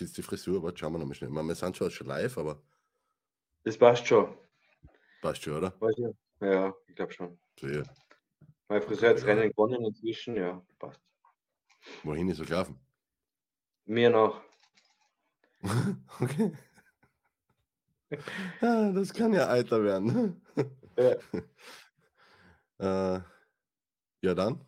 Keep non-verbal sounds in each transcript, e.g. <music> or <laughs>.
sitzt die Frisur, warte, schauen wir nochmal schnell. Wir sind zwar schon live, aber Das passt schon. passt schon, oder? Ja, ich glaube schon. Sehr. Mein Friseur hat das. Rennen gewonnen inzwischen, ja, passt. Wohin ist er gelaufen? Mir noch. <laughs> okay. <laughs> Ja, das kann ja Alter werden. Ja. <laughs> äh, ja, dann.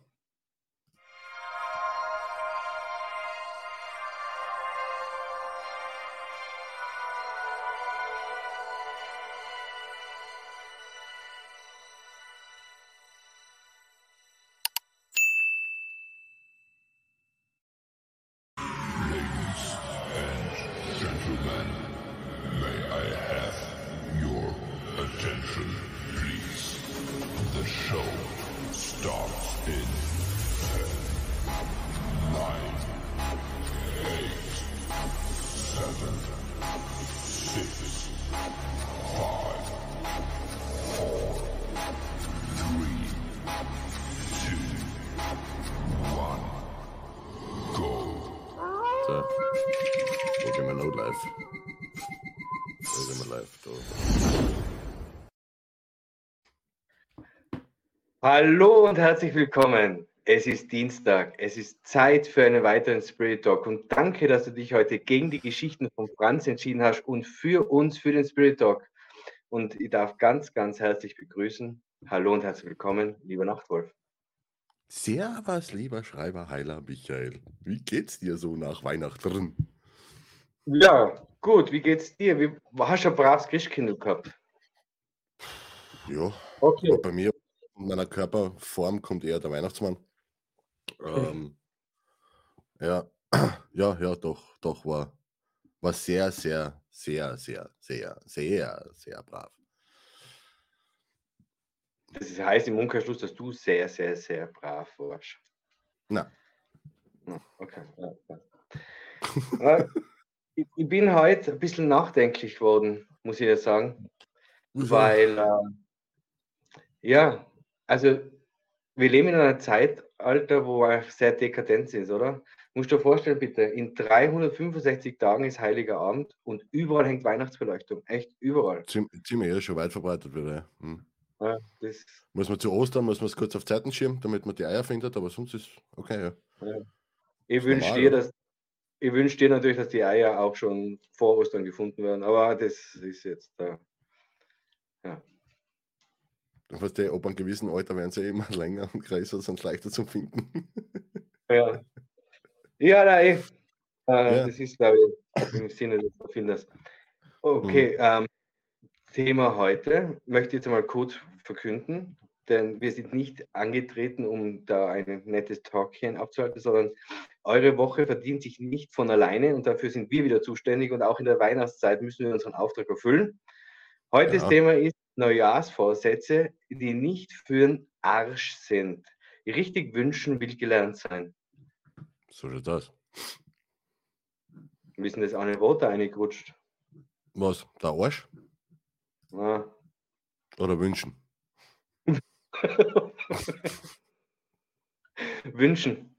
Hallo und herzlich willkommen. Es ist Dienstag. Es ist Zeit für einen weiteren Spirit Talk. Und danke, dass du dich heute gegen die Geschichten von Franz entschieden hast und für uns, für den Spirit Talk. Und ich darf ganz, ganz herzlich begrüßen. Hallo und herzlich willkommen, lieber Nachtwolf. Servus, lieber Schreiber Heiler Michael. Wie geht's dir so nach Weihnachten? Ja, gut. Wie geht's dir? Wie, hast du ein braves Christkindl gehabt? Ja, Okay. bei mir, meiner Körperform kommt eher der Weihnachtsmann. Ähm, ja, <clears throat> ja, ja, doch, doch, war, war sehr, sehr, sehr, sehr, sehr, sehr, sehr brav. Das heißt im Umkehrschluss, dass du sehr, sehr, sehr brav warst. Na, Okay. <laughs> Äh, ich, ich bin heute ein bisschen nachdenklich geworden, muss ich ja sagen, weil, äh, ja, also wir leben in einer Zeitalter, wo wir sehr dekadent ist, oder? Musst du dir vorstellen, bitte, in 365 Tagen ist Heiliger Abend und überall hängt Weihnachtsbeleuchtung. Echt überall. Ziem- ziemlich eher schon weit verbreitet wieder. Ja. Hm. Ja, Muss man zu Ostern, muss man es kurz auf Zeiten schieben, damit man die Eier findet, aber sonst ist okay, ja. ich Ist wünsche dir, dass ich wünsche dir natürlich, dass die Eier auch schon vor Ostern gefunden werden, aber das ist jetzt äh, ja. Was der, ob an gewissen Alter werden sie immer <laughs> länger und größer, sonst leichter zu finden. Ja, ja nein. Äh, Ja. Das ist, glaube ich, im Sinne des Erfinders. Okay, ähm, Thema heute möchte ich jetzt mal kurz verkünden, denn wir sind nicht angetreten, um da ein nettes Talkchen abzuhalten, sondern eure Woche verdient sich nicht von alleine und dafür sind wir wieder zuständig und auch in der Weihnachtszeit müssen wir unseren Auftrag erfüllen. Heute das Ja. Thema ist Neujahrsvorsätze, die nicht für den Arsch sind. Richtig wünschen will gelernt sein. So schaut das. Wir sind das eine Worte eingerutscht. Was? Der Arsch? Ah. Oder wünschen? <laughs> Wünschen.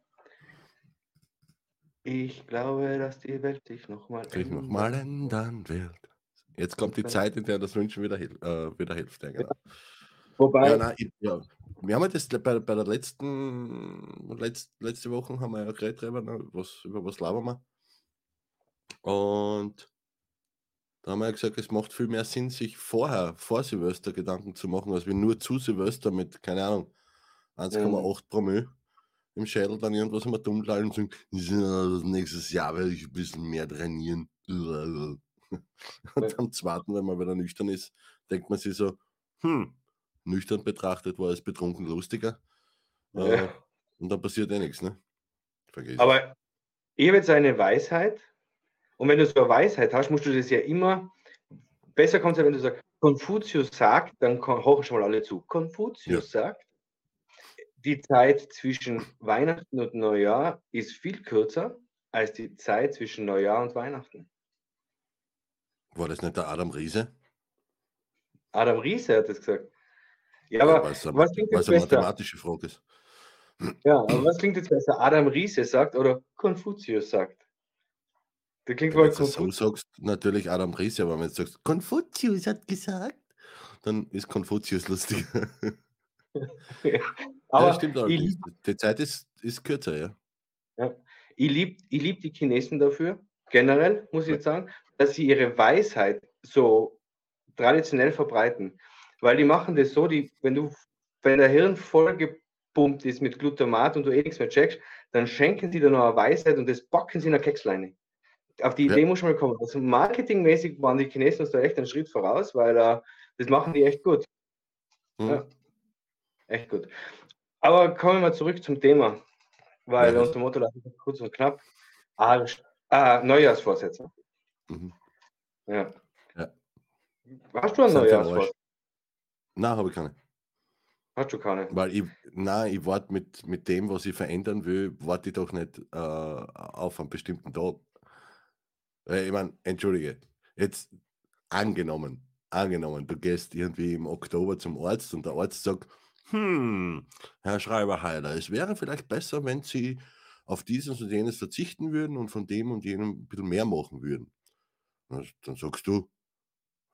Ich glaube, dass die Welt sich nochmal Sich nochmal ändern wird. Jetzt kommt die Zeit, in der das Wünschen wieder, äh, wieder hilft. Ja, genau. <laughs> Wobei, ja, nein, ich, ja. Wir haben ja das bei, bei der letzten, letzt, letzte Woche haben wir ja geredet drüber, ne, was, über was labern wir. Und da haben wir ja gesagt, es macht viel mehr Sinn, sich vorher, vor Silvester Gedanken zu machen, als wir nur zu Silvester mit, keine Ahnung, 1,8 Promille im Schädel dann irgendwas immer dumm und sagen, "Ja, nächstes Jahr werde ich ein bisschen mehr trainieren. <laughs> Und am zweiten, wenn man wieder nüchtern ist, denkt man sich so, hm, nüchtern betrachtet war es betrunken lustiger. Äh, Ja. und dann passiert eh nichts, ne? Vergiss. aber ich habe jetzt eine Weisheit. Und wenn du so eine Weisheit hast, musst du das ja immer. Besser kommt es ja, wenn du sagst, Konfuzius sagt, dann horchen schon mal alle zu. Konfuzius sagt, die Zeit zwischen Weihnachten und Neujahr ist viel kürzer als die Zeit zwischen Neujahr und Weihnachten. War das nicht der Adam Riese? Adam Riese hat das gesagt. Ja, aber was, was klingt jetzt besser? mathematische Frage ist. Ja, aber was klingt jetzt besser? Adam Riese sagt oder Konfuzius sagt? Der klingt Wenn du das so sagst, natürlich Adam Riese, aber wenn du sagst, Konfuzius hat gesagt, dann ist Konfuzius lustiger. <laughs> ja, Aber stimmt ich allerdings. liebe Die Zeit ist, ist kürzer, ja. ja, ich lieb, ich lieb die Chinesen dafür, generell, muss ich jetzt sagen, dass sie ihre Weisheit so traditionell verbreiten. Weil die machen das so, die, wenn du, wenn der Hirn voll gepumpt ist mit Glutamat und du eh nichts mehr checkst, dann schenken sie dir noch eine Weisheit und das backen sie in eine Keksleine. Auf die Ja. Idee muss man mal kommen. Also marketingmäßig waren die Chinesen uns da echt einen Schritt voraus, weil äh, das machen die echt gut. Hm. Ja. Echt gut. Aber kommen wir mal zurück zum Thema, weil Ja. unser Motto lautet kurz und knapp. Ah, ah, Neujahrsvorsätze. Mhm. Ja. Ja. Hast du einen Neujahrsvorsatz? Nein, habe ich keine. Hast du keine? Weil ich, nein, ich warte mit, mit dem, was ich verändern will, warte ich doch nicht äh, auf einen bestimmten Tag. Ich meine, entschuldige, jetzt angenommen, angenommen, du gehst irgendwie im Oktober zum Arzt und der Arzt sagt, hm, Herr Schreiber-Heiler, es wäre vielleicht besser, wenn Sie auf dieses und jenes verzichten würden und von dem und jenem ein bisschen mehr machen würden. Dann, sagst du,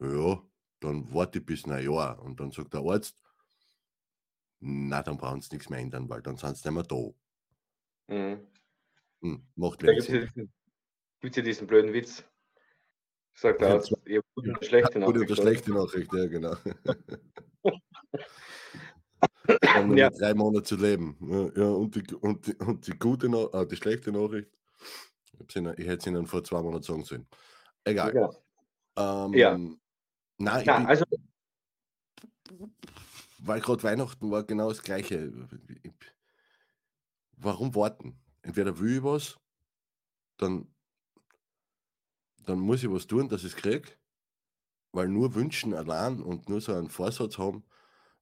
ja, dann warte ich bis Neujahr. Und dann sagt der Arzt, na, dann brauchen sie nichts mehr ändern, weil dann sind sie nicht mehr da. Mhm. Hm, macht wenig gibt es ja, Sinn. diesen- blöden Witz. Sagt der Arzt, ihr habt gute eine schlechte Gute Nachricht. eine oder? schlechte Nachricht, ja, genau. <laughs> Haben Ja. drei Monate zu leben. Ja, und, die, und, die, und die gute Na äh, die schlechte Nachricht, ich, ihnen, ich hätte es Ihnen vor zwei Monaten sagen sollen. Egal. Genau. Ähm, Ja. Nein, Ja, bin, also, weil gerade Weihnachten war genau das Gleiche. Ich, warum warten? Entweder will ich was, dann, dann muss ich was tun, dass ich es kriege, weil nur wünschen allein und nur so einen Vorsatz haben.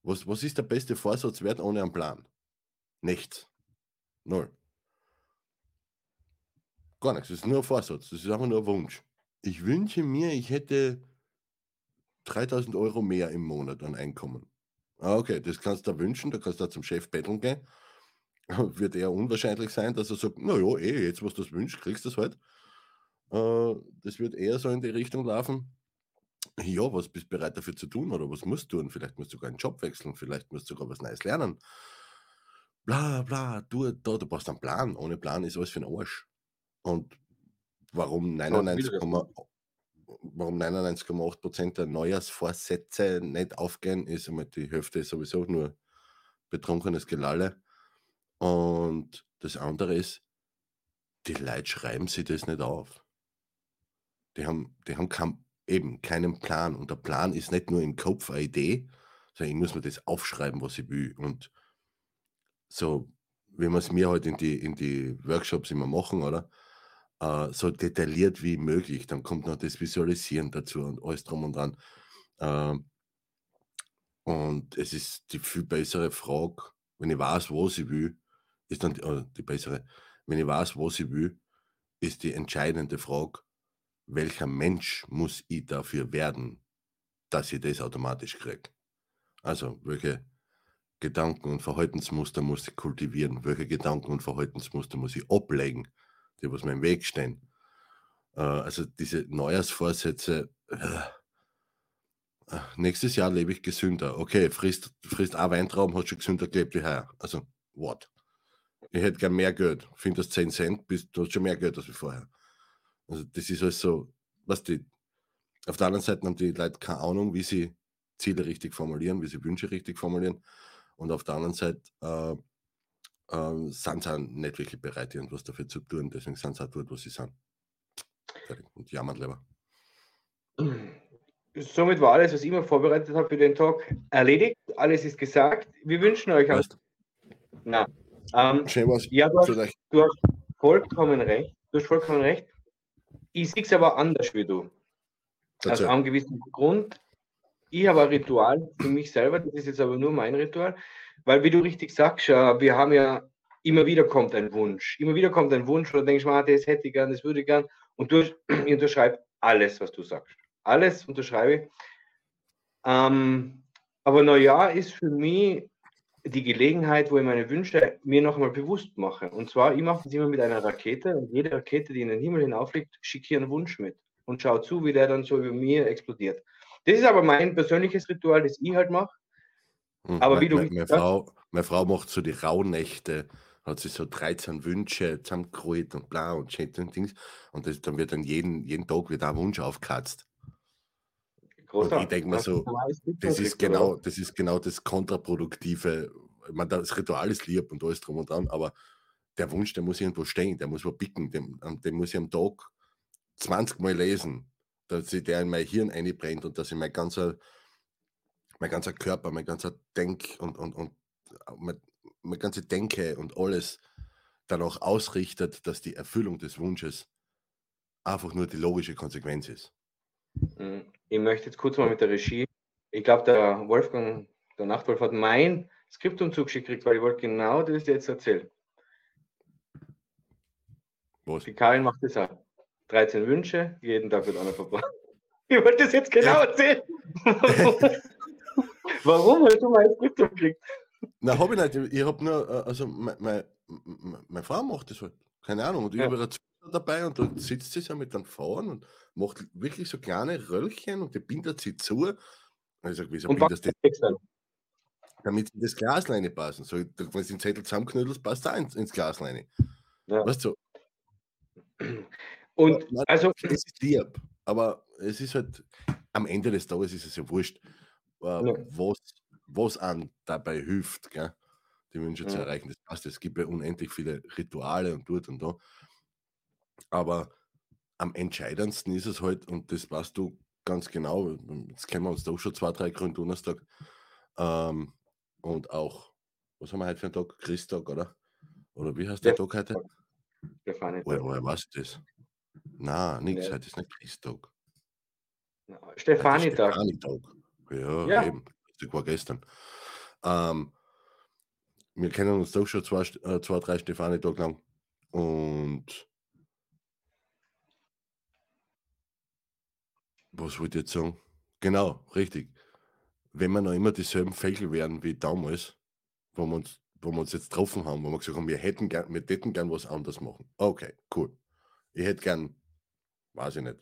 Was, was ist der beste Vorsatz wert ohne einen Plan? Nichts. Null. Gar nichts. Das ist nur ein Vorsatz. Das ist einfach nur ein Wunsch. Ich wünsche mir, ich hätte 3000 Euro mehr im Monat an Einkommen. Ah, okay, das kannst du wünschen, da kannst du zum Chef betteln gehen. <laughs> Wird eher unwahrscheinlich sein, dass er sagt, naja, eh, jetzt, was du das wünschst, kriegst du das halt. Äh, das wird eher so in die Richtung laufen. Ja, was bist du bereit dafür zu tun oder was musst du tun? Vielleicht musst du sogar einen Job wechseln, vielleicht musst du sogar was Neues lernen. Bla, bla, du, da, du brauchst einen Plan. Ohne Plan ist alles für den Arsch. Und warum 99, warum 99,8% der Neujahrsvorsätze nicht aufgehen, ist einmal die Hälfte ist sowieso nur betrunkenes Gelalle. Und das andere ist, die Leute schreiben sich das nicht auf. Die haben, die haben kein, eben keinen Plan. Und der Plan ist nicht nur im Kopf eine Idee, sondern ich muss mir das aufschreiben, was ich will. Und so, wie wir es mir halt in die, in die Workshops immer machen, oder? Äh, so detailliert wie möglich. Dann kommt noch das Visualisieren dazu und alles drum und dran. Ähm, und es ist die viel bessere Frage, wenn ich weiß, was ich will, ist dann die, äh, die bessere, wenn ich weiß, was ich will, ist die entscheidende Frage, welcher Mensch muss ich dafür werden, dass ich das automatisch kriege. Also, welche Gedanken und Verhaltensmuster muss ich kultivieren, welche Gedanken und Verhaltensmuster muss ich ablegen, die was mir im Weg stehen. Äh, also diese Neujahrsvorsätze, äh, äh, nächstes Jahr lebe ich gesünder. Okay, frisst, frisst ein Weintraum, hast schon gesünder gelebt wie heuer. Also, what? Ich hätte gern mehr Geld. Finde das 10 Cent, bist, du hast schon mehr Geld als wie vorher. Also, das ist alles so, was die, auf der anderen Seite haben die Leute keine Ahnung, wie sie Ziele richtig formulieren, wie sie Wünsche richtig formulieren. Und auf der anderen Seite äh, äh, sind sie nicht wirklich bereit, irgendwas dafür zu tun. Deswegen sind sie auch dort, wo sie sind. Und jammern lieber. somit war alles, was ich mir vorbereitet habe für den Tag, erledigt. Alles ist gesagt. Wir wünschen euch. Weißt, Na, ähm, schön was. ja, du hast, du hast vollkommen recht. Du hast vollkommen recht. Ich sehe es aber anders wie du. Aus dazu. einem gewissen Grund. Ich habe ein Ritual für mich selber, das ist jetzt aber nur mein Ritual, weil wie du richtig sagst, wir haben ja immer wieder kommt ein Wunsch. Immer wieder kommt ein Wunsch, oder denkst du, ah, das hätte ich gern, das würde ich gern. Und du, <clears throat> ich unterschreibe alles, was du sagst. Alles unterschreibe ich. Ähm, aber Neujahr ist für mich die Gelegenheit, wo ich meine Wünsche mir noch einmal bewusst mache. Und zwar, ich mache das immer mit einer Rakete und jede Rakete, die in den Himmel hinauffliegt, schicke hier einen Wunsch mit und schaue zu, wie der dann so über mir explodiert. Das ist aber mein persönliches Ritual, das ich halt mache. Und Aber me- wie du me- meine, Frau, meine Frau macht so die Rauhnächte, hat sich so 13 Wünsche zusammengerollt und bla und shit und Dings. Und das, dann wird dann jeden, jeden Tag wieder ein Wunsch aufgekratzt. Großartig. ich denk mir so, Das ist genau, das ist genau das Kontraproduktive. Ich meine, das Ritual ist lieb und alles drum und dran, aber der Wunsch, der muss irgendwo stehen, der muss wo picken, den, den muss ich am Tag 20 Mal lesen, dass sich der in mein Hirn einbrennt und dass ich mein ganzer, mein ganzer Körper, mein ganzer Denk und, und, und mein, mein ganze Denke und alles danach ausrichtet, dass die Erfüllung des Wunsches einfach nur die logische Konsequenz ist. Mhm. Ich möchte jetzt kurz mal mit der Regie. Ich glaube, der Wolfgang, der Nachtwolf, hat mein Skriptum zugeschickt, weil ich wollte genau das jetzt erzählen. Was? Die Karin macht das auch. 13 Wünsche, jeden Tag wird einer verbraucht. <laughs> Ich wollte das jetzt genau Ja. erzählen. <laughs> Warum hast du mein Skriptum gekriegt? Na, habe ich nicht. Ich habe nur, äh, also meine, Frau macht das halt. Keine Ahnung. Und ich Ja. habe ihre Zuhörer dabei und dann sitzt sie so mit den Frauen und macht wirklich so kleine Röllchen und die bindet sie zu. Und ich sage, wieso Und du kriegst du? damit sie in das Glas reinpassen? So, wenn du den Zettel zusammenknüdelst, passt da ins, ins Glas rein. Ja. Weißt du, Und also, es ist lieb, aber es ist halt, am Ende des Tages ist es ja wurscht, äh, Ja. was, was an dabei hilft, gell? die Wünsche zu Ja. erreichen. Das passt, es gibt ja unendlich viele Rituale und dort und da. Aber am entscheidendsten ist es halt, und das weißt du ganz genau, jetzt kennen wir uns da auch schon zwei, drei Grünen Donnerstag ähm, und auch, was haben wir heute für einen Tag? Christtag, oder? Oder wie heißt der Ja. Tag heute? Stefanie, Woher, woher weißt du das? Na, nichts, Ja. heute ist nicht Christtag. Stefanitag. Stefanitag. Ja, Ja. eben. Das war gestern. Ähm, wir kennen uns doch schon zwei, äh, zwei drei Stefanitag lang. Und was wollte ich jetzt sagen? Genau, richtig. Wenn wir noch immer dieselben Fägel wären wie damals, wo wir uns, wo wir uns jetzt getroffen haben, wo wir gesagt haben, wir hätten gern, wir hätten gern was anderes machen. Okay, cool. Ich hätte gern, weiß ich nicht,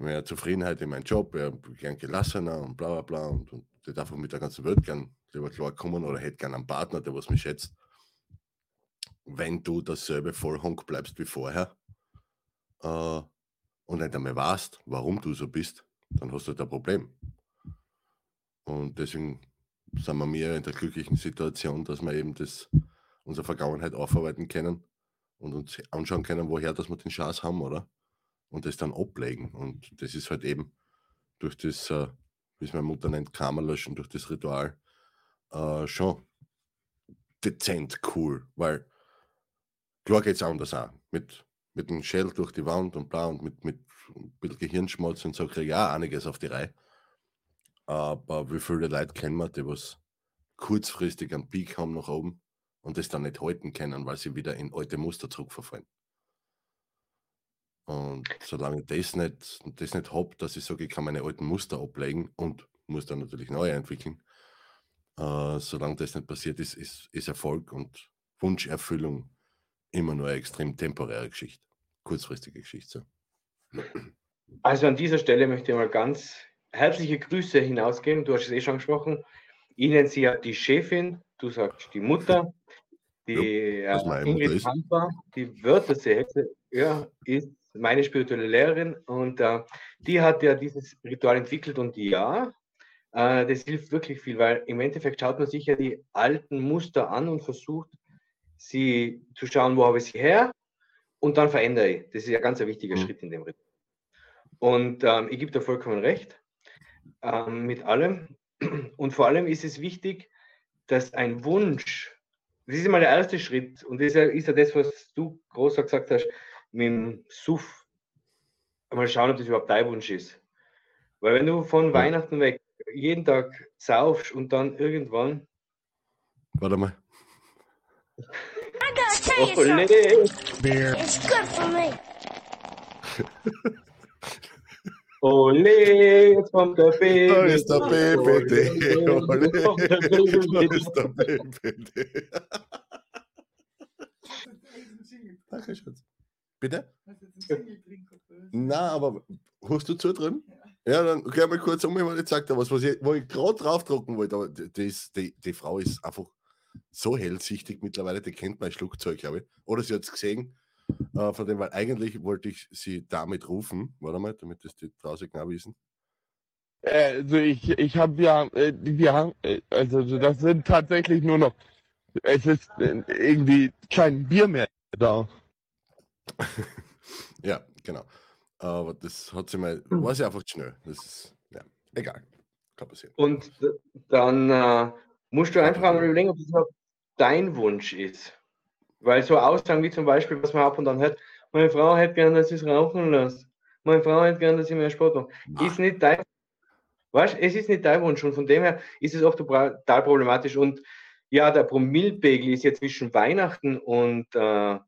mehr Zufriedenheit in meinem Job, wäre gern gelassener und bla bla bla und, und hätte einfach mit der ganzen Welt gern lieber klarkommen oder hätte gern einen Partner, der was mich schätzt. Wenn du dasselbe Vollhonk bleibst wie vorher äh, und nicht einmal weißt, warum du so bist, dann hast du halt ein Problem. Und deswegen sind wir mir in der glücklichen Situation, dass wir eben das, unsere Vergangenheit aufarbeiten können und uns anschauen können, woher dass wir den Schatz haben, oder? Und das dann ablegen. Und das ist halt eben durch das, äh, wie es meine Mutter nennt, Karma löschen, durch das Ritual äh, schon dezent cool, weil klar geht es anders auch. Mit, mit dem Schädel durch die Wand und bla und mit, mit ein bisschen Gehirnschmalz und so kriege ich auch einiges auf die Reihe. Aber wie viele Leute kennen wir, die was kurzfristig einen Peak haben nach oben und das dann nicht halten können, weil sie wieder in alte Muster zurückverfallen. Und solange ich das nicht, das nicht habe, dass ich sage, ich kann meine alten Muster ablegen und muss dann natürlich neue entwickeln, äh, solange das nicht passiert ist, ist, ist Erfolg und Wunscherfüllung immer nur eine extrem temporäre Geschichte, kurzfristige Geschichte. So. Also an dieser Stelle möchte ich mal ganz herzliche Grüße hinausgeben. Du hast es eh schon gesprochen. Ich nenne sie ja die Chefin, du sagst die Mutter, <laughs> die was äh, Ingrid. Hamper, die Wörtersehexe, ja, ist meine spirituelle Lehrerin und äh, die hat ja dieses Ritual entwickelt und ja, äh, das hilft wirklich viel, weil im Endeffekt schaut man sich ja die alten Muster an und versucht, sie zu schauen, wo habe ich sie her und dann verändere ich. Das ist ja ganz ein wichtiger Mhm. Schritt in dem Ritual. Und ähm, ich gebe da vollkommen recht ähm, mit allem. Und vor allem ist es wichtig, dass ein Wunsch, das ist immer der erste Schritt, und das ist ja, ist ja das, was du großer gesagt hast, mit dem Suff. Mal schauen, ob das überhaupt dein Wunsch ist. Weil wenn du von Ja. Weihnachten weg jeden Tag saufst und dann irgendwann, Warte mal. I gotta tell you oh something. nee, It's good for me. <laughs> Ole, jetzt kommt der Baby. Da ist der BPD. Ole. Da ist der BPD. <laughs> Danke, Schatz. Bitte? Na, aber hast du zu drin? Ja, dann geh mal kurz um, weil ich dir was, was ich, wo ich gerade draufdrucken wollte. Aber die, die, die, Frau ist einfach so hellsichtig mittlerweile, die kennt mein Schluckzeug, glaube ich. Oder sie hat es gesehen. Äh, von dem, weil eigentlich wollte ich sie damit rufen. Warte mal, damit das die draußen genau wissen. Äh, Also ich, ich habe ja, äh, wir haben, äh, also das sind tatsächlich nur noch, es ist äh, irgendwie kein Bier mehr da. <laughs> ja, genau. Aber das hat sie mal, war sie einfach zu schnell. Das ist, ja, egal. Kann passieren. Und dann äh, musst du einfach einmal überlegen, ob das überhaupt dein Wunsch ist. Weil so Aussagen wie zum Beispiel, was man ab und an hört, meine Frau hätte gern, dass ich es rauchen lasse. Meine Frau hätte gern, dass ich mehr Sport mache. Ist nicht dein Weißt, es ist nicht dein Wunsch und von dem her ist es oft total problematisch. Und ja, der Promillpegel ist ja zwischen Weihnachten und äh,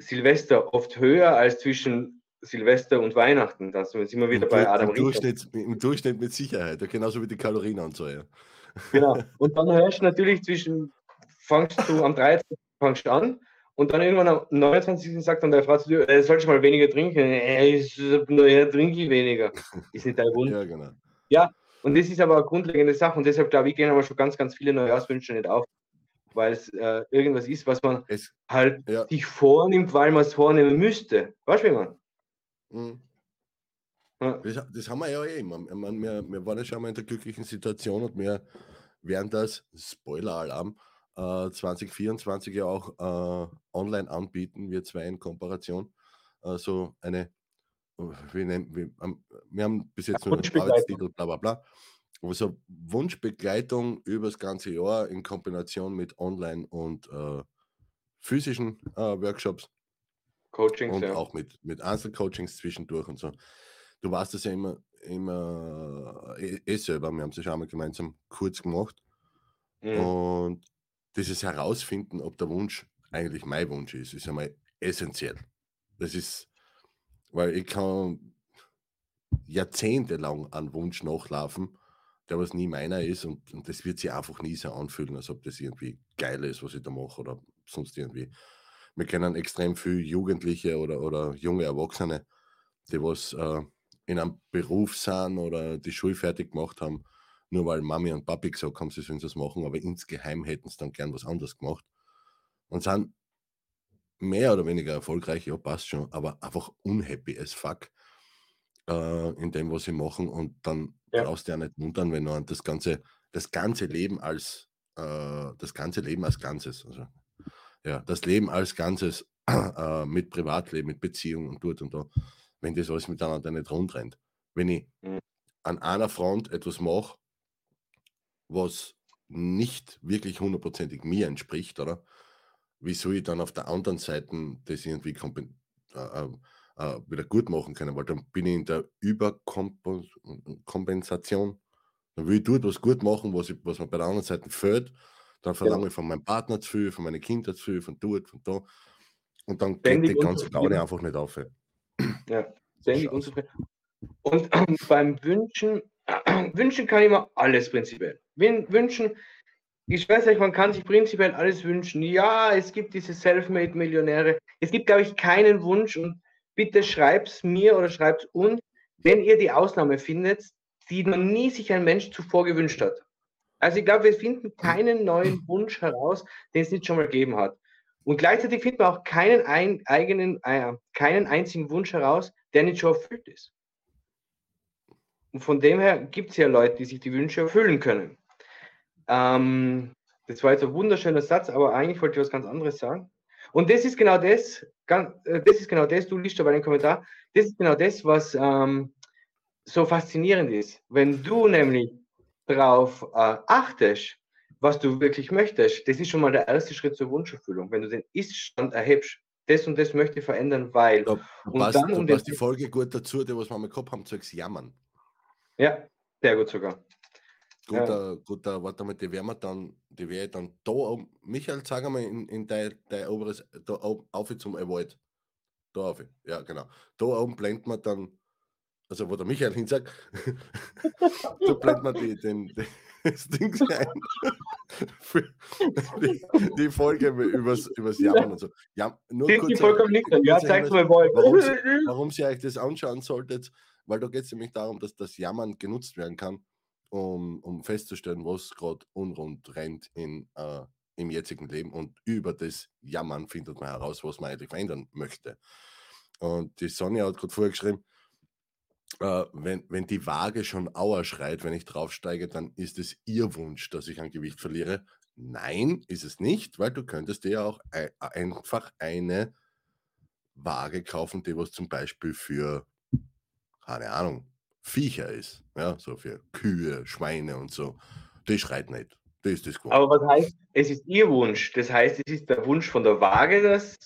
Silvester oft höher als zwischen Silvester und Weihnachten. Da sind wir wieder Im, bei Adam im. Durchschnitt, Im Durchschnitt mit Sicherheit, ja, genauso wie die Kalorienanzahl. Ja. Genau. <laughs> Und dann hörst du natürlich zwischen, fangst du am 13. fangst du an und dann irgendwann am 29. sagt dann der Frau zu dir, äh, sollst du mal weniger trinken? Äh, ich, naja, trinke ich weniger. Ist nicht dein Wunsch. ja, genau. Und das ist aber eine grundlegende Sache und deshalb glaube ich, gehen aber schon ganz, ganz viele Neujahrswünsche nicht auf, weil es äh, irgendwas ist, was man Es, halt ja, sich vornimmt, weil man es vornehmen müsste. Weißt du, wie man? mm. Ja. Das, das haben wir ja eh immer. Ich mein, wir, wir waren ja schon mal in der glücklichen Situation und wir werden das, Spoiler-Alarm, äh, 2024 ja auch äh, online anbieten, wir zwei in Kooperation. Äh, so eine, äh, wie nennen, ähm, wir haben bis jetzt nur einen. Arbeitstitel, bla bla bla. Aber so Wunschbegleitung über das ganze Jahr in Kombination mit Online- und äh, physischen äh, Workshops Coachings, und ja. auch mit, mit Einzelcoachings zwischendurch und so. Du weißt das ja immer, immer eh, eh selber, wir haben es ja schon einmal gemeinsam kurz gemacht. Mhm. Und dieses Herausfinden, ob der Wunsch eigentlich mein Wunsch ist, ist einmal essentiell. Das ist, weil ich kann jahrzehntelang an Wunsch nachlaufen, der was nie meiner ist und, und das wird sich einfach nie so anfühlen, als ob das irgendwie geil ist, was ich da mache oder sonst irgendwie. Wir kennen extrem viele Jugendliche oder, oder junge Erwachsene, die was äh, in einem Beruf sind oder die Schule fertig gemacht haben, nur weil Mami und Papi gesagt haben, sie sollen das machen, aber insgeheim hätten sie dann gern was anderes gemacht. Und sind mehr oder weniger erfolgreich, ja, passt schon, aber einfach unhappy as fuck äh, in dem, was sie machen. Und dann Ja. brauchst du ja nicht wundern, wenn du das ganze, das ganze Leben als äh, das ganze Leben als Ganzes, also ja, das Leben als Ganzes <clears throat> äh, mit Privatleben, mit Beziehung und dort und da, wenn das alles miteinander nicht rund rennt. Wenn ich Mhm. an einer Front etwas mache, was nicht wirklich hundertprozentig mir entspricht, oder? Wie soll ich dann auf der anderen Seite das irgendwie kompen äh, äh, äh, wieder gut machen können? Weil dann bin ich in der Überkompensation. Dann will ich dort was gut machen, was, ich, was mir bei der anderen Seite fehlt. Dann verlange ich von meinem Partner zu viel, von meinen Kindern zu viel, von dort, von da. Und dann geht die ganze. Laune einfach nicht auf. Ja, ständig unzufrieden. Und <clears throat> beim Wünschen, <clears throat> wünschen kann ich mir alles prinzipiell. Wün- Wünschen, ich weiß nicht, man kann sich prinzipiell alles wünschen. Ja, es gibt diese Selfmade-Millionäre. Es gibt, glaube ich, keinen Wunsch und bitte schreibt's mir oder schreibt's uns, wenn ihr die Ausnahme findet, die noch nie sich ein Mensch zuvor gewünscht hat. Also ich glaube, wir finden keinen neuen Wunsch heraus, den es nicht schon mal gegeben hat. Und gleichzeitig findet man auch keinen ein, eigenen, äh, keinen einzigen Wunsch heraus, der nicht schon erfüllt ist. Und von dem her gibt es ja Leute, die sich die Wünsche erfüllen können. Ähm, das war jetzt ein wunderschöner Satz, aber eigentlich wollte ich was ganz anderes sagen. Und das ist genau das, ganz, äh, das ist genau das, du liest aber den Kommentar, das ist genau das, was ähm, so faszinierend ist. Wenn du nämlich darauf äh, achtest, was du wirklich möchtest, das ist schon mal der erste Schritt zur Wunscherfüllung. Wenn du den Ist-Stand erhebst, das und das möchte ich verändern, weil. Da, Und passt, dann da um passt die Folge gut dazu, die was wir mal gehabt haben, zwecks Jammern. Ja, sehr gut sogar. Guter, guter, warte mal, die werden wir dann, die werde ich dann da oben, Michael, sag einmal in, in dein, dein oberes, da oben, auf zum Award. Da auf, ja genau. Da oben blenden wir dann also wo der Michael hinsagt, <laughs> da blendet man die, den, den, das Ding ein. <laughs> Die, die Folge übers, übers Jammern und so. Ja, nur Die, die kurz, vollkommen nicht. Ja, zeig's Hinweis, mal warum, <laughs> sie, warum Sie euch das anschauen solltet, weil da geht es nämlich darum, dass das Jammern genutzt werden kann, um, um festzustellen, was gerade unrund rennt in, äh, im jetzigen Leben und über das Jammern findet man heraus, was man eigentlich verändern möchte. Und die Sonja hat gerade vorher geschrieben, äh, wenn, wenn die Waage schon Auer schreit, wenn ich draufsteige, dann ist es ihr Wunsch, dass ich an Gewicht verliere. Nein, ist es nicht, weil du könntest dir ja auch ei- einfach eine Waage kaufen, die was zum Beispiel für, keine Ahnung, Viecher ist. Ja, so für Kühe, Schweine und so. Die schreit nicht. Die ist das gewohnt. Aber was heißt, es ist ihr Wunsch? Das heißt, es ist der Wunsch von der Waage, dass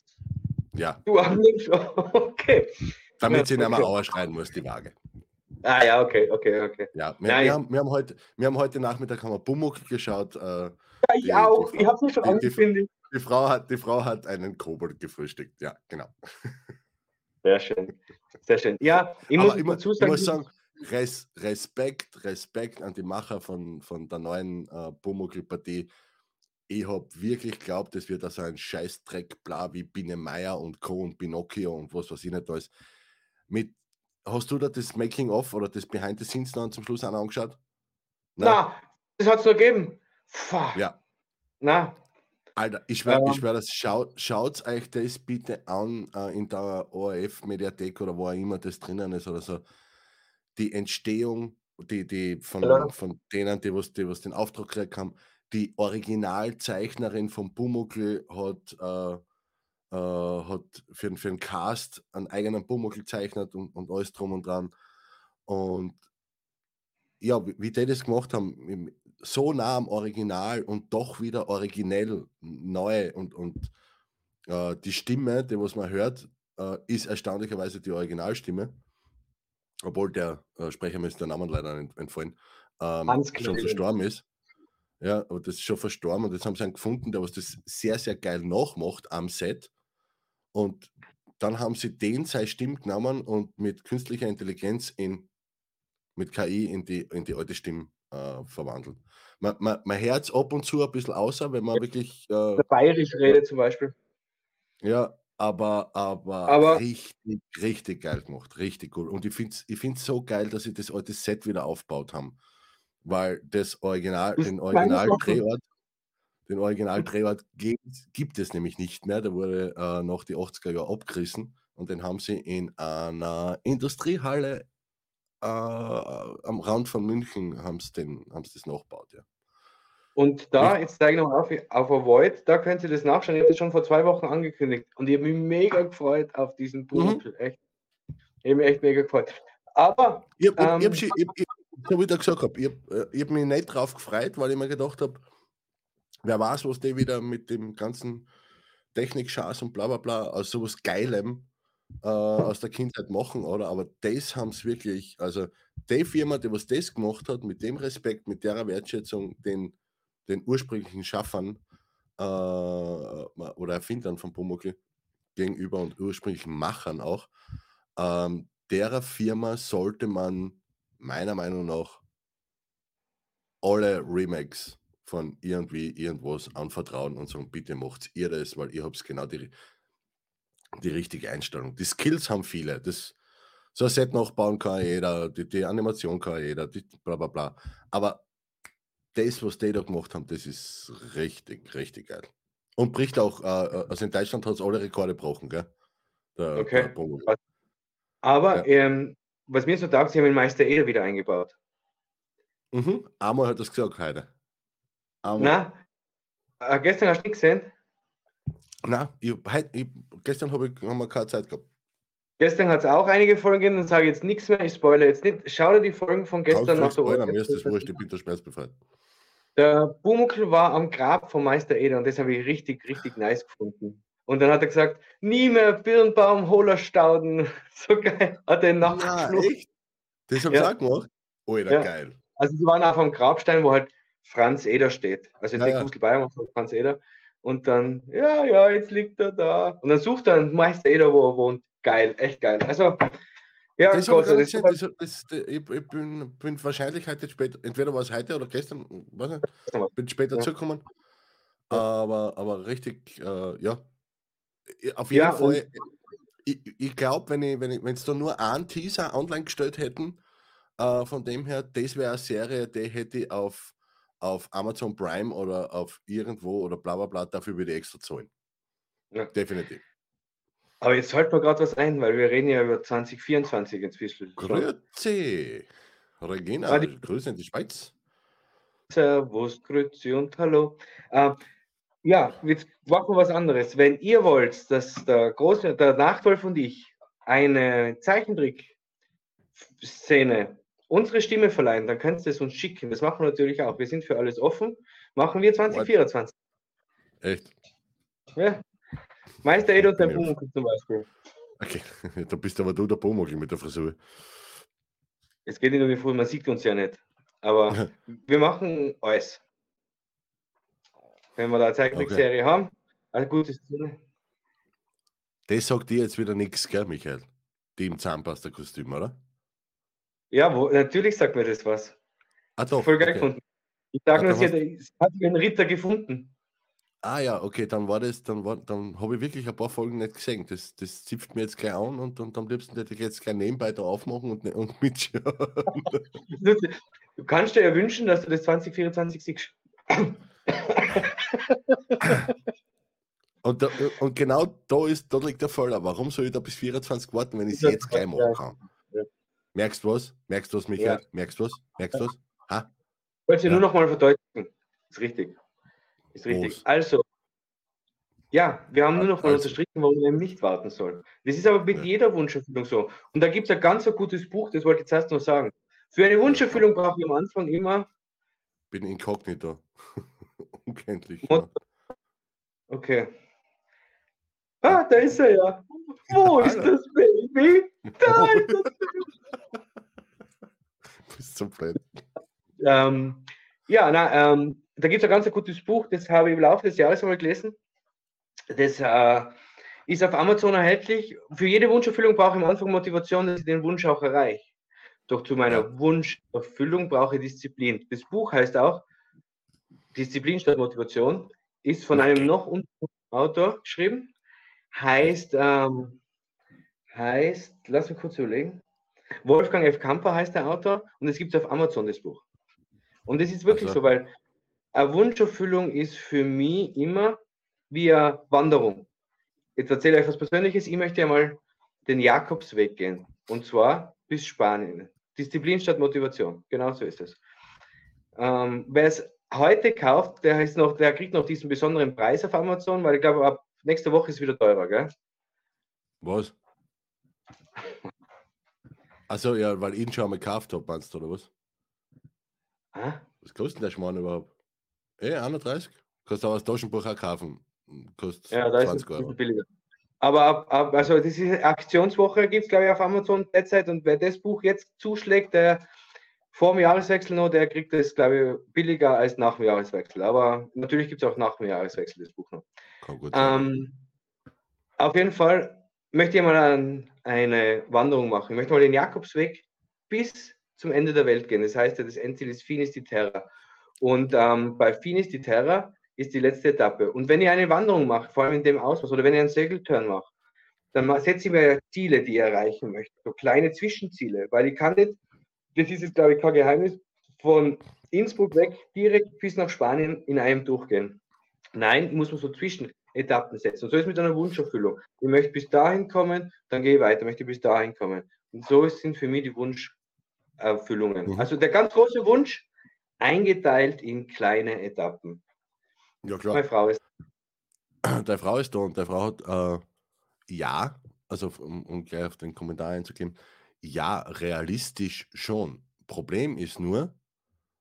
Ja, du annimmst? <laughs> Okay. damit sie nicht mehr. Auer schreien muss, die Waage. Ah ja, okay, okay, okay. Ja, wir, wir, haben, wir, haben heute, wir haben heute Nachmittag haben wir Bumuck geschaut. Äh, Ja, ich Die- auch. die Ich habe es schon die- angekündigt. die, Frau hat, die Frau hat einen Kobold gefrühstückt. Ja, genau. Sehr schön. Sehr schön. Ja, ich muss ich, mu- dazu ich sagen, muss sagen, Res, Respekt, Respekt an die Macher von, von der neuen äh, Pumuckl-Partie. Ich habe wirklich geglaubt, es wird da so ein Scheißdreck, bla wie Biene Meier und Co. und Pinocchio und was weiß ich nicht alles. Mit, hast du da das Making-of oder das Behind the Scenes dann zum Schluss auch angeschaut? na, das hat es nur gegeben. Fuck. Ja, Na, Alter, ich schwöre, Ähm. ich schwör, das schaut, schaut euch das bitte an äh, in der ORF-Mediathek oder wo auch immer das drinnen ist oder so. Die Entstehung, die, die von, Genau. von denen, die was, die was den Auftrag gekriegt haben, die Originalzeichnerin von Pumuckl hat, äh, äh, hat für, den- für den Cast einen eigenen Pumuckl gezeichnet und, und alles drum und dran. Und ja, wie, wie die das gemacht haben, so nah am Original und doch wieder originell neu und, und äh, die Stimme, die was man hört, äh, ist erstaunlicherweise die Originalstimme. Obwohl der äh, Sprecher mir ist der Name leider ent- entfallen, ähm, schon verstorben ist. Ja, aber das ist schon verstorben und jetzt haben sie einen gefunden, der was das sehr, sehr geil nachmacht am Set. Und dann haben sie den seine Stimme genommen und mit künstlicher Intelligenz in, mit KI in die, in die alte Stimme äh, verwandelt. Man, man, man hört es ab und zu ein bisschen außer, wenn man wirklich, äh, der bayerisch redet zum Beispiel. ja, aber, aber, Aber- richtig, richtig geil gemacht, richtig cool. Und ich finde es ich find's so geil, dass sie das alte Set wieder aufgebaut haben, weil das Original, den ist meine Original Sache. Drehort, den Original Drehort gibt, gibt es nämlich nicht mehr. Der wurde äh, nach die 80er Jahre abgerissen und den haben sie in einer Industriehalle äh, am Rand von München haben sie den, haben sie das nachgebaut, ja. Und da, jetzt zeige ich noch auf, auf Avoid, da könnt ihr das nachschauen. Ich habe das schon vor zwei Wochen angekündigt und ich habe mich mega gefreut auf diesen Buch. Echt. Ich habe mich echt mega gefreut. Aber, Ich habe Ähm, hab, schon- ich, ich, so wie ich da gesagt habe, ich habe hab mich nicht drauf gefreut, weil ich mir gedacht habe, wer weiß, was die wieder mit dem ganzen Technik-Schatz und bla bla bla aus sowas Geilem äh, aus der Kindheit machen, oder? Aber das haben es wirklich, also die Firma, die was das gemacht hat, mit dem Respekt, mit der Wertschätzung, den, den ursprünglichen Schaffern äh, oder Erfindern von Pumuckl gegenüber und ursprünglichen Machern auch, ähm, derer Firma sollte man meiner Meinung nach alle Remakes von irgendwie irgendwas anvertrauen und sagen, bitte macht ihr das, weil ihr habt genau die, die richtige Einstellung. Die Skills haben viele. Das, so ein Set nachbauen kann jeder, die, die Animation kann jeder, die, bla bla bla. Aber das, was die da gemacht haben, das ist richtig, richtig geil. Und bricht auch, äh, also in Deutschland hat es alle Rekorde gebrochen, gell? Der, Okay. der aber ähm, was mir so taugt, sie haben den Meister Eder wieder eingebaut. Mhm. Einmal hat es gesagt heute. Einmal. Na, äh, gestern hast du nicht gesehen? Nein, ich, heut, ich, gestern hab ich, haben wir keine Zeit gehabt. Gestern hat es auch einige Folgen gegeben, dann sage ich jetzt nichts mehr, ich spoilere jetzt nicht. Schau dir die Folgen von gestern nicht der spoilern, mir ist das wurscht, ich bin der schmerzbefreit. Der Bumuckl war am Grab von Meister Eder und das habe ich richtig, richtig nice gefunden. Und dann hat er gesagt, nie mehr Birnbaum, hohler Stauden. <laughs> So geil. Hat er Ja, nachgeschluckt. Das haben Ja. sie auch gemacht? Alter, Ja. geil. Also sie waren auf einem Grabstein, wo halt Franz Eder steht. Also Ja, nicht ja. Gustl Bayern, sondern Franz Eder. Und dann, ja, ja, jetzt liegt er da. Und dann sucht er einen Meister Eder, wo er wohnt. Geil, echt geil. Also Ja, Das gar das nicht. Das, das, ich, ich bin, bin wahrscheinlich heute spät, entweder war es heute oder gestern, weiß nicht, bin später Ja. zugekommen. Aber, aber richtig, äh, ja. Auf jeden Ja, Fall, ich, ich glaube, wenn ich, wenn ich, es da nur einen Teaser online gestellt hätten, äh, von dem her, das wäre eine Serie, die hätte ich auf, auf Amazon Prime oder auf irgendwo oder bla bla bla, dafür würde ich extra zahlen. Ja. Definitiv. Aber jetzt fällt mir gerade was ein, weil wir reden ja über 2024 inzwischen. Grüezi. Regina, Ah, die- Grüße in die Schweiz. Servus, Grüezi und Hallo. Ähm, ja, jetzt machen wir was anderes. Wenn ihr wollt, dass der große, der Nachwolf und ich eine Zeichentrick-Szene unsere Stimme verleihen, dann könnt ihr es uns schicken. Das machen wir natürlich auch. Wir sind für alles offen. Machen wir 2024. Echt? Ja. Meister Ed und der Ja. Pumuckl zum Beispiel. Okay, <laughs> da bist aber du der Pumuckl mit der Frisur. Es geht nicht um wie früher, man sieht uns ja nicht. Aber <laughs> wir machen alles. Wenn wir da eine Zeichentrickserie haben, eine gute Szene. Das sagt dir jetzt wieder nichts, gell, Michael? Die im Zahnpasta-Kostüm, oder? Ja, wo, natürlich sagt mir das was. Ah, doch. Voll geil okay. gefunden. Ich sage Ah, nur, sie hat, sie hat einen Ritter gefunden. Ah ja, okay, dann war das, dann war, dann habe ich wirklich ein paar Folgen nicht gesehen. Das, das zipft mir jetzt gleich an und, und am liebsten hätte ich jetzt gleich nebenbei da aufmachen und, und <laughs> mitschauen. Du, kannst dir ja wünschen, dass du das 2024 siehst. Und, da, und genau da ist, da liegt der Fehler. Warum soll ich da bis 24 warten, wenn ich es Ja, jetzt gleich machen ja. kann? Ja. Merkst du was? Merkst du was, Michael? Merkst du was? Merkst du was? Ha? Ich wollte Ja. nur noch mal verdeutlichen. Ist richtig. Ist richtig. Groß. Also, ja, wir haben nur noch mal Also. unterstrichen, warum man eben nicht warten soll. Das ist aber mit Ja. jeder Wunscherfüllung so. Und da gibt es ein ganz ein gutes Buch, das wollte ich jetzt erst noch sagen. Für eine Wunscherfüllung brauche ich am Anfang immer, Bin inkognito. <laughs> Unkenntlich. Mot- okay. Ah, da ist er ja. Wo <laughs> ist das Baby? Da ist das Bis zum Blöd. Ähm, ja, na, ähm, da gibt es ein ganz gutes Buch, das habe ich im Laufe des Jahres einmal gelesen. Das äh, ist auf Amazon erhältlich. Für jede Wunscherfüllung brauche ich am Anfang Motivation, dass ich den Wunsch auch erreiche. Doch zu meiner. Wunscherfüllung brauche ich Disziplin. Das Buch heißt auch Disziplin statt Motivation, ist von einem noch unbekannten Autor geschrieben. Heißt, ähm, heißt, lass mich kurz überlegen. Wolfgang F. Kamper heißt der Autor und es gibt es auf Amazon, das Buch. Und es ist wirklich Ach so. so, weil eine Wunscherfüllung ist für mich immer wie eine Wanderung. Jetzt erzähle ich euch was Persönliches. Ich möchte einmal den Jakobsweg gehen. Und zwar bis Spanien. Disziplin statt Motivation. Genau so ist es. Ähm, wer es heute kauft, der, ist noch, der kriegt noch diesen besonderen Preis auf Amazon, weil ich glaube, ab nächste Woche ist es wieder teurer, gell? Was? Also ja, weil ich ihn schon einmal gekauft habe, meinst du, oder was? Ah, Was kostet der Schmarrn überhaupt? Eh, 31? Kannst du auch das Taschenbuch auch kaufen. Kostet Ja, da ist es 20 ein bisschen Euro. billiger. Aber ab, ab, also diese Aktionswoche gibt es, glaube ich, auf Amazon derzeit. Und wer das Buch jetzt zuschlägt, der vor dem Jahreswechsel noch, der kriegt es, glaube ich, billiger als nach dem Jahreswechsel. Aber natürlich gibt es auch nach dem Jahreswechsel das Buch noch. Ähm, auf jeden Fall möchte ich mal ein, eine Wanderung machen. Ich möchte mal den Jakobsweg bis zum Ende der Welt gehen. Das heißt ja, das Endziel ist Finis di Terra. Und ähm, bei Finis di Terra ist die letzte Etappe. Und wenn ihr eine Wanderung macht, vor allem in dem Ausmaß, oder wenn ihr einen Segelturn macht, dann setzt ihr mir Ziele, die ihr erreichen möchtet. So kleine Zwischenziele. Weil ich kann nicht, das ist jetzt, glaube ich, kein Geheimnis, von Innsbruck weg direkt bis nach Spanien in einem durchgehen. Nein, ich muss man so Zwischenetappen setzen. Und so ist mit einer Wunscherfüllung. Ich möchte bis dahin kommen, dann gehe ich weiter, möchte bis dahin kommen. Und so sind für mich die Wunscherfüllungen. Mhm. Also der ganz große Wunsch, eingeteilt in kleine Etappen. Ja, klar. Meine Frau ist. Deine Frau ist da und deine Frau hat äh, ja, also um, um gleich auf den Kommentar einzugehen, ja, realistisch schon. Problem ist nur,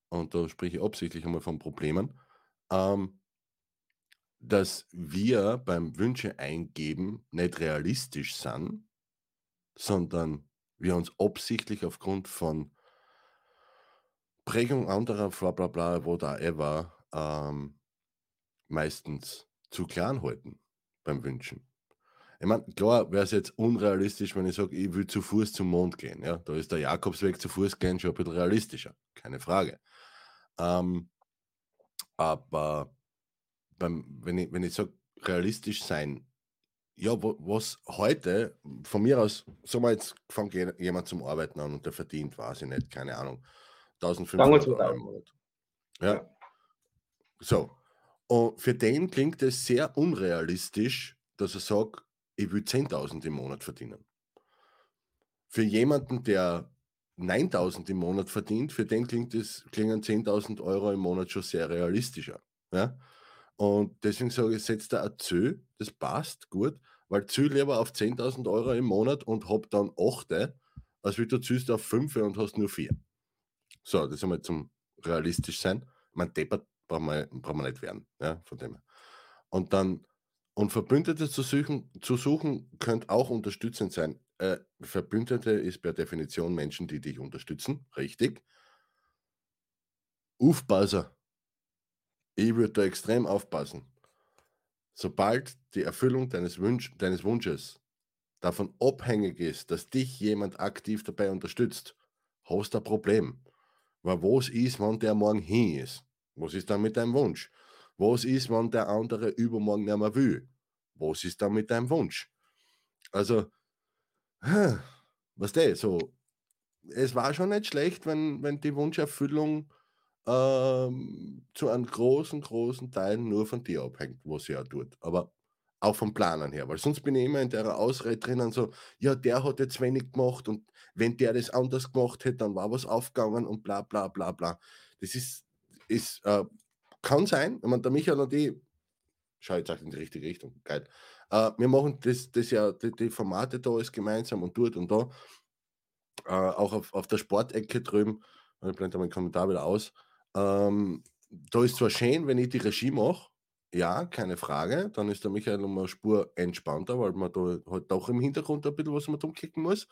und da spreche ich absichtlich einmal von Problemen, ähm, dass wir beim Wünsche eingeben nicht realistisch sind, sondern wir uns absichtlich aufgrund von Prägung anderer, bla bla bla, whatever, ähm, meistens zu klein halten beim Wünschen. Ich meine, klar wäre es jetzt unrealistisch, wenn ich sage, ich will zu Fuß zum Mond gehen. Ja? Da ist der Jakobsweg zu Fuß gehen schon ein bisschen realistischer, keine Frage. Ähm, aber beim, wenn ich, wenn ich sage, realistisch sein, ja, was heute, von mir aus, sagen wir jetzt, fängt je- jemand zum Arbeiten an und der verdient, weiß ich nicht, keine Ahnung, 1500 Sagen wir Euro im Monat. Ja. So. Und für den klingt es sehr unrealistisch, dass er sagt, ich will 10.000 im Monat verdienen. Für jemanden, der 9.000 im Monat verdient, für den klingt es, klingen 10.000 Euro im Monat schon sehr realistischer. Ja? Und deswegen sage ich, setzt da ein Zö, das passt gut, weil Zö lieber auf 10.000 Euro im Monat und hab dann 8, als wie du züst auf 5 und hast nur 4. So, das einmal zum realistisch sein. Man deppert brauchen wir, brauchen wir nicht werden, ja, von dem. Und dann, und Verbündete zu suchen, zu suchen könnte auch unterstützend sein. Äh, Verbündete ist per Definition Menschen, die dich unterstützen, richtig. Aufpasser. Ich würde da extrem aufpassen. Sobald die Erfüllung deines, Wunsch, deines Wunsches davon abhängig ist, dass dich jemand aktiv dabei unterstützt, hast du ein Problem. Weil was ist, wenn der morgen hin ist? Was ist dann mit deinem Wunsch? Was ist, wenn der andere übermorgen nicht mehr will? Was ist dann mit deinem Wunsch? Also, was der so, es war schon nicht schlecht, wenn, wenn die Wunscherfüllung ähm, zu einem großen, großen Teil nur von dir abhängt, was sie auch tut. Aber auch vom Planen her, weil sonst bin ich immer in der Ausrede drinnen so, ja, der hat jetzt wenig gemacht und wenn der das anders gemacht hätte, dann war was aufgegangen und bla bla bla bla. Das ist, ist äh, kann sein, ich meine, der Michael und ich, schau jetzt auch in die richtige Richtung, geil. Äh, wir machen das, das ja, die, die Formate da alles gemeinsam und dort und da, äh, auch auf, auf der Sportecke drüben, ich blende meinen Kommentar wieder aus, ähm, da ist zwar schön, wenn ich die Regie mache, ja, keine Frage, dann ist der Michael um eine Spur entspannter, weil man da halt doch im Hintergrund ein bisschen was man umklicken muss.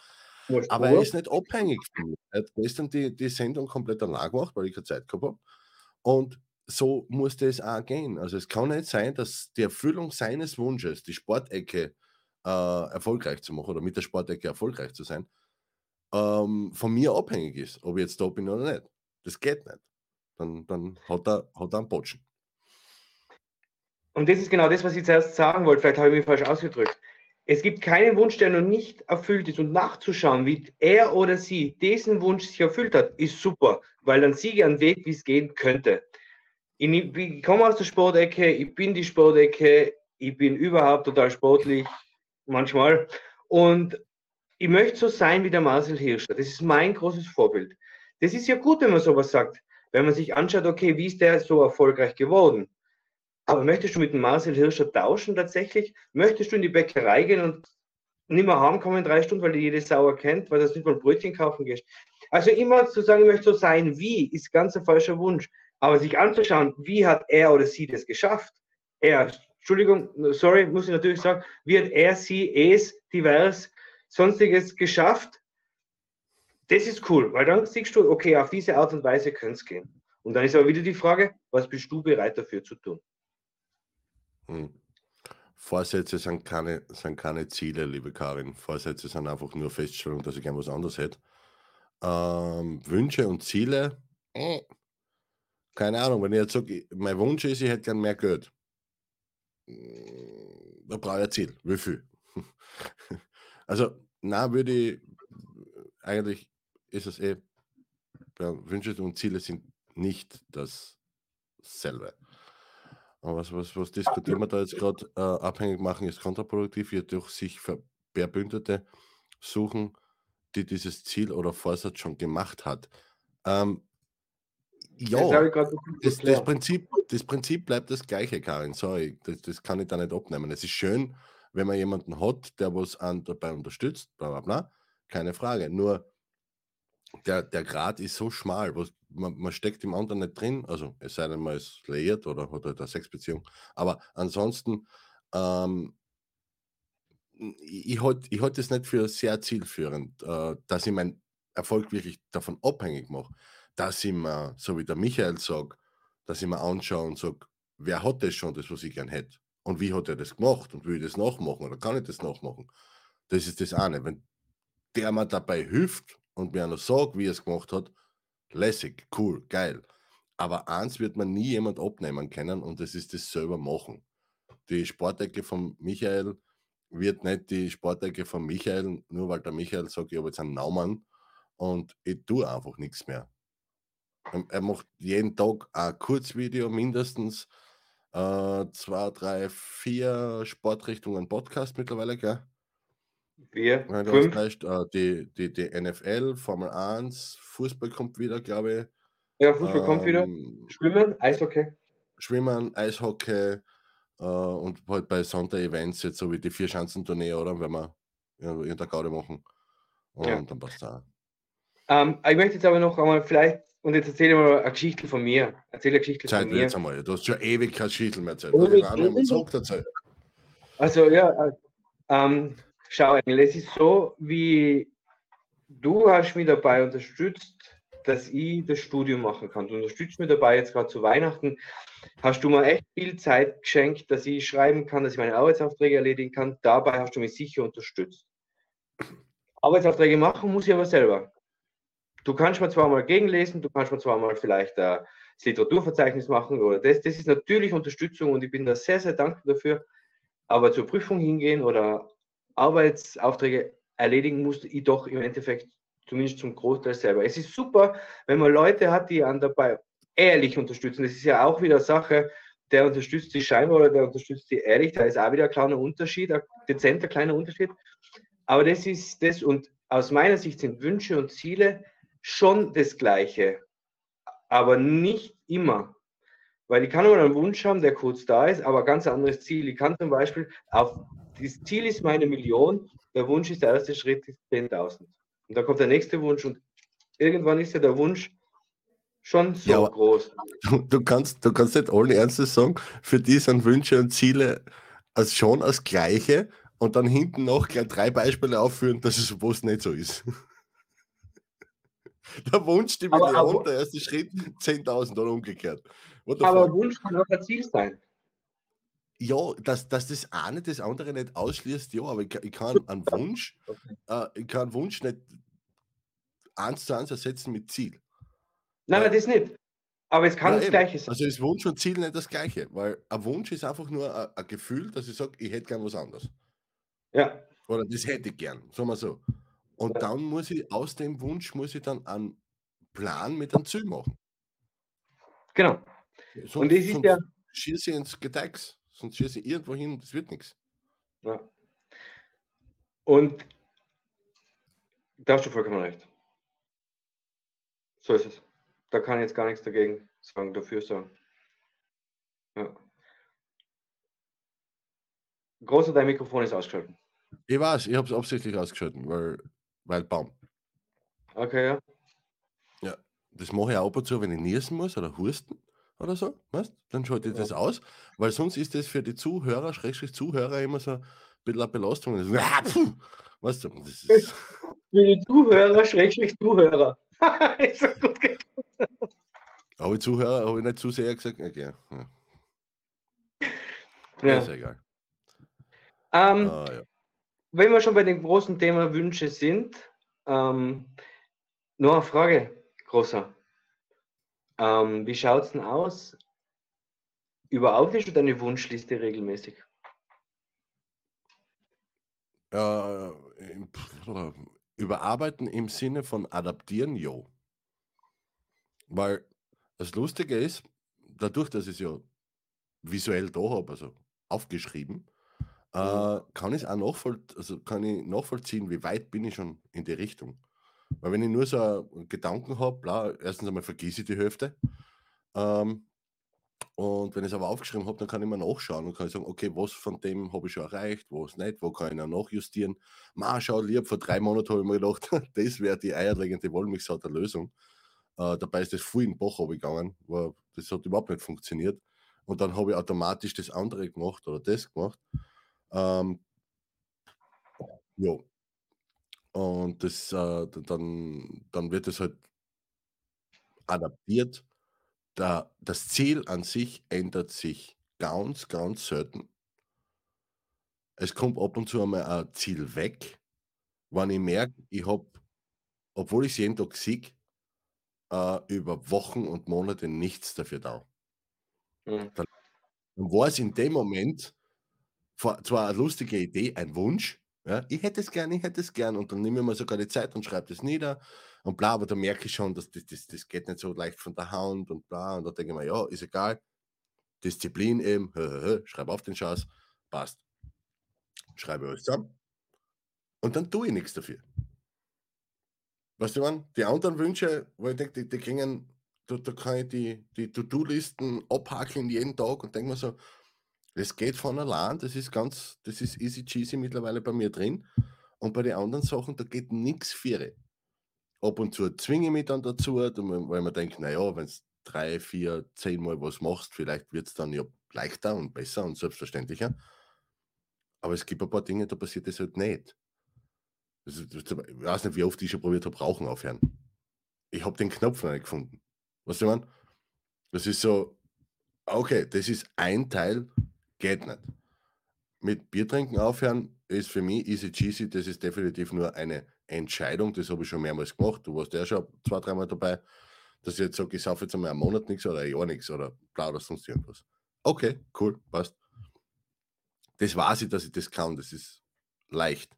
Aber er ist nicht abhängig von mir. Er hat gestern die, die Sendung komplett allein gemacht, weil ich keine Zeit gehabt habe. Und so muss das auch gehen. Also es kann nicht sein, dass die Erfüllung seines Wunsches, die Sportecke äh, erfolgreich zu machen oder mit der Sportecke erfolgreich zu sein, ähm, von mir abhängig ist, ob ich jetzt da bin oder nicht. Das geht nicht. Dann, dann hat, er, hat er einen Botschen. Und das ist genau das, was ich zuerst sagen wollte. Vielleicht habe ich mich falsch ausgedrückt. Es gibt keinen Wunsch, der noch nicht erfüllt ist. Und nachzuschauen, wie er oder sie diesen Wunsch sich erfüllt hat, ist super, weil dann ich einen Weg, wie es gehen könnte. Ich, ich komme aus der Sportecke, ich bin die Sportecke, ich bin überhaupt total sportlich, manchmal. Und ich möchte so sein wie der Marcel Hirscher. Das ist mein großes Vorbild. Das ist ja gut, wenn man sowas sagt. Wenn man sich anschaut, okay, wie ist der so erfolgreich geworden? Aber möchtest du mit dem Marcel Hirscher tauschen tatsächlich? Möchtest du in die Bäckerei gehen und nicht mehr heimkommen in drei Stunden, weil die jede Sauer kennt, weil du nicht mal ein Brötchen kaufen gehst? Also immer zu sagen, ich möchte so sein wie, ist ganz ein falscher Wunsch. Aber sich anzuschauen, wie hat er oder sie das geschafft? Er, Entschuldigung, sorry, muss ich natürlich sagen, wie hat er, sie, es, divers, sonstiges geschafft? Das ist cool, weil dann siehst du, okay, auf diese Art und Weise könnte es gehen. Und dann ist aber wieder die Frage, was bist du bereit dafür zu tun? Hm. Vorsätze sind keine, sind keine Ziele, liebe Karin. Vorsätze sind einfach nur Feststellung, dass ich gern was anderes hätte. Ähm, Wünsche und Ziele, äh, keine Ahnung, wenn ich jetzt sage, mein Wunsch ist, ich hätte gern mehr Geld. Mm, Da brauche ich ein Ziel. Wie viel? <laughs> Also, na würde ich, eigentlich ist es eh, ja, Wünsche und Ziele sind nicht dasselbe. Aber was, was, was diskutieren wir da jetzt gerade? Äh, abhängig machen ist kontraproduktiv, jedoch sich Ver- Verbündete suchen, die dieses Ziel oder Vorsatz schon gemacht hat. Ähm, Das ja, das, das, erklärt. Prinzip, das Prinzip bleibt das gleiche, Karin. Sorry, das, das kann ich da nicht abnehmen. Es ist schön, wenn man jemanden hat, der was an dabei unterstützt, bla bla bla, keine Frage. Nur der, der Grad ist so schmal, was, man, man steckt im anderen nicht drin, also es sei denn, man ist liiert oder hat halt eine Sexbeziehung. Aber ansonsten, ähm, ich, ich halte ich halt das nicht für sehr zielführend, äh, dass ich meinen Erfolg wirklich davon abhängig mache, dass ich mir, so wie der Michael sagt, dass ich mir anschaue und sage, wer hat das schon, das, was ich gern hätte? Und wie hat er das gemacht? Und will ich das nachmachen oder kann ich das nachmachen? Das ist das eine. Wenn der mir dabei hilft und mir noch sagt, wie er es gemacht hat, lässig, cool, geil. Aber eins wird man nie jemand abnehmen können und das ist das selber machen. Die Sportecke von Michael wird nicht die Sportecke von Michael, nur weil der Michael sagt, ich habe jetzt einen Naumann und ich tue einfach nichts mehr. Er- Er macht jeden Tag ein Kurzvideo, mindestens äh, zwei, drei, vier Sportrichtungen Podcast mittlerweile, gell? Wir, Wenn du fünf. weißt, äh, die, die, die NFL, Formel 1, Fußball kommt wieder, glaube ich. Ja, Fußball kommt wieder. Ähm, Schwimmen, Eishockey. Schwimmen, Eishockey äh, und halt bei Sonderevents, jetzt so wie die Vier-Schanzentournee, oder? Wenn wir ja, irgendeine Gaude machen. Und Ja. dann passt da. Ähm, ich möchte jetzt aber noch einmal vielleicht, und jetzt erzähle ich mal eine Geschichte von mir. Erzähle eine Geschichte Zeit von mir. jetzt einmal. Du hast schon ewig kein Schietel mehr haben wir ewig. zurück Also ja, äh, ähm, schau Engel, es ist so, wie du hast mich dabei unterstützt, dass ich das Studium machen kann. Du unterstützt mich dabei jetzt gerade zu Weihnachten. Hast du mir echt viel Zeit geschenkt, dass ich schreiben kann, dass ich meine Arbeitsaufträge erledigen kann. Dabei hast du mich sicher unterstützt. Arbeitsaufträge machen muss ich aber selber. Du kannst mir zwar mal gegenlesen, du kannst mir zwar mal vielleicht äh, das Literaturverzeichnis machen oder das. Das ist natürlich Unterstützung und ich bin da sehr, sehr dankbar dafür. Aber zur Prüfung hingehen oder Arbeitsaufträge erledigen musste ich doch im Endeffekt zumindest zum Großteil selber. Es ist super, wenn man Leute hat, die einen dabei ehrlich unterstützen. Das ist ja auch wieder Sache, der unterstützt die scheinbar oder der unterstützt die ehrlich. Da ist auch wieder ein kleiner Unterschied, ein dezenter kleiner Unterschied. Aber das ist das und aus meiner Sicht sind Wünsche und Ziele schon das Gleiche, aber nicht immer. Weil ich kann nur einen Wunsch haben, der kurz da ist, aber ein ganz anderes Ziel. Ich kann zum Beispiel auf, das Ziel ist meine Million, der Wunsch ist der erste Schritt ist 10.000. Und dann kommt der nächste Wunsch und irgendwann ist ja der Wunsch schon so Ja, aber- groß. Du, du, kannst, du kannst nicht allen Ernstes sagen, für die sind Wünsche und Ziele als schon als gleiche und dann hinten noch gleich drei Beispiele aufführen, dass es was nicht so ist. <laughs> Der Wunsch, die Aber- Million, aber- der erste Schritt, 10.000 oder umgekehrt. Aber? Wunsch kann auch ein Ziel sein. Ja, dass, dass das eine das andere nicht ausschließt, ja, aber ich, kann- ich kann einen Wunsch, äh, ich kann einen Wunsch nicht eins zu eins ersetzen mit Ziel. Nein, nein, das nicht. Aber es kann Ja, das eben. Gleiche sein. Also ist Wunsch und Ziel nicht das gleiche, weil ein Wunsch ist einfach nur ein, ein Gefühl, dass ich sage, ich hätte gern was anderes. Ja, Oder das hätte ich gern, sagen wir so. Und Ja. dann muss ich aus dem Wunsch muss ich dann einen Plan mit einem Ziel machen. genau. Sonst, Und das ist ja- schieße ins Gedecks, sonst schieße ich irgendwo hin, das wird nichts. Ja. Und da hast du vollkommen recht. So ist es. Da kann ich jetzt gar nichts dagegen sagen, dafür sagen. Ja. Großer, dein Mikrofon ist ausgeschaltet. Ich weiß, ich habe es absichtlich ausgeschalten, weil, weil Baum. Okay, ja. Das mache ich auch ab und zu, wenn ich niesen muss oder husten oder so, weißt? Dann schalte ich Ja. das aus, weil sonst ist das für die Zuhörer, Schrägstrich Zuhörer immer so ein bisschen eine Belastung. Das, ah, <laughs> puh, weißt du, das ist, Für die Zuhörer, Schrägstrich Zuhörer. <laughs> ist gut ich Zuhörer, habe ich nicht zu sehr gesagt, okay, ja, ja. ist egal. Ähm, Ah, ja. wenn wir schon bei dem großen Thema Wünsche sind, ähm, nur eine Frage, großer. Ähm, wie schaut es denn aus? Überarbeitest du deine Wunschliste regelmäßig? Äh, überarbeiten im Sinne von adaptieren, jo. Weil das Lustige ist, dadurch, dass ich es ja visuell da habe, also aufgeschrieben, äh, kann ich auch nachvoll also kann ich nachvollziehen, wie weit bin ich schon in die Richtung. Weil wenn ich nur so Gedanken habe, erstens einmal vergesse ich die Hälfte. Ähm, und wenn ich es aber aufgeschrieben habe, dann kann ich mal nachschauen und kann sagen, okay, was von dem habe ich schon erreicht, was nicht, wo kann ich noch nachjustieren. Ma, schau, lieb, vor drei Monaten habe ich mir gedacht, <laughs> das wäre die eierlegende Wollmilchsau der Lösung. Äh, dabei ist das voll in den Bach gegangen, war, das hat überhaupt nicht funktioniert. Und dann habe ich automatisch das andere gemacht oder das gemacht. Ähm, ja. Und das, äh, dann, dann wird es halt adaptiert. Da, das Ziel an sich ändert sich ganz, ganz selten. es kommt ab und zu einmal ein Ziel weg, wenn ich merke, ich habe, obwohl ich es jeden Tag sehe, äh, über Wochen und Monate nichts dafür da. Mhm. Dann war es in dem Moment zwar eine lustige Idee, ein Wunsch, ja, ich hätte es gern, ich hätte es gern. Und dann nehme ich mir sogar die Zeit und schreibe das nieder. Und bla, aber da merke ich schon, dass das, das, das geht nicht so leicht von der Hand und bla. Und da denke ich mir, ja, ist egal, Disziplin eben, hö, hö, hö, schreibe auf den Schatz, passt. Schreibe alles zusammen. Und dann tue ich nichts dafür. Weißt du, man, die anderen Wünsche, wo ich denke, die, die kriegen, da, da kann ich die, die To-Do-Listen abhakeln jeden Tag und denke mir so, das geht von allein, das ist ganz, das ist easy cheesy mittlerweile bei mir drin. Und bei den anderen Sachen, da geht nichts für. Ab und zu zwinge ich mich dann dazu, weil man denkt, naja, wenn du drei, vier, zehn Mal was machst, vielleicht wird es dann ja leichter und besser und selbstverständlicher. Aber es gibt ein paar Dinge, da passiert das halt nicht. Ich weiß nicht, wie oft ich schon probiert habe, Rauchen aufhören. Ich habe den Knopf noch nicht gefunden. Was du meinst? Das ist so, okay, das ist ein Teil, geht nicht. Mit Bier trinken aufhören ist für mich easy cheesy, das ist definitiv nur eine Entscheidung, das habe ich schon mehrmals gemacht. Du warst ja schon zwei, dreimal dabei, dass ich jetzt sage, ich saufe jetzt einmal einen Monat nichts oder ein Jahr nichts oder bla oder sonst irgendwas. Okay, cool, passt. Das weiß ich, dass ich das kann, das ist leicht.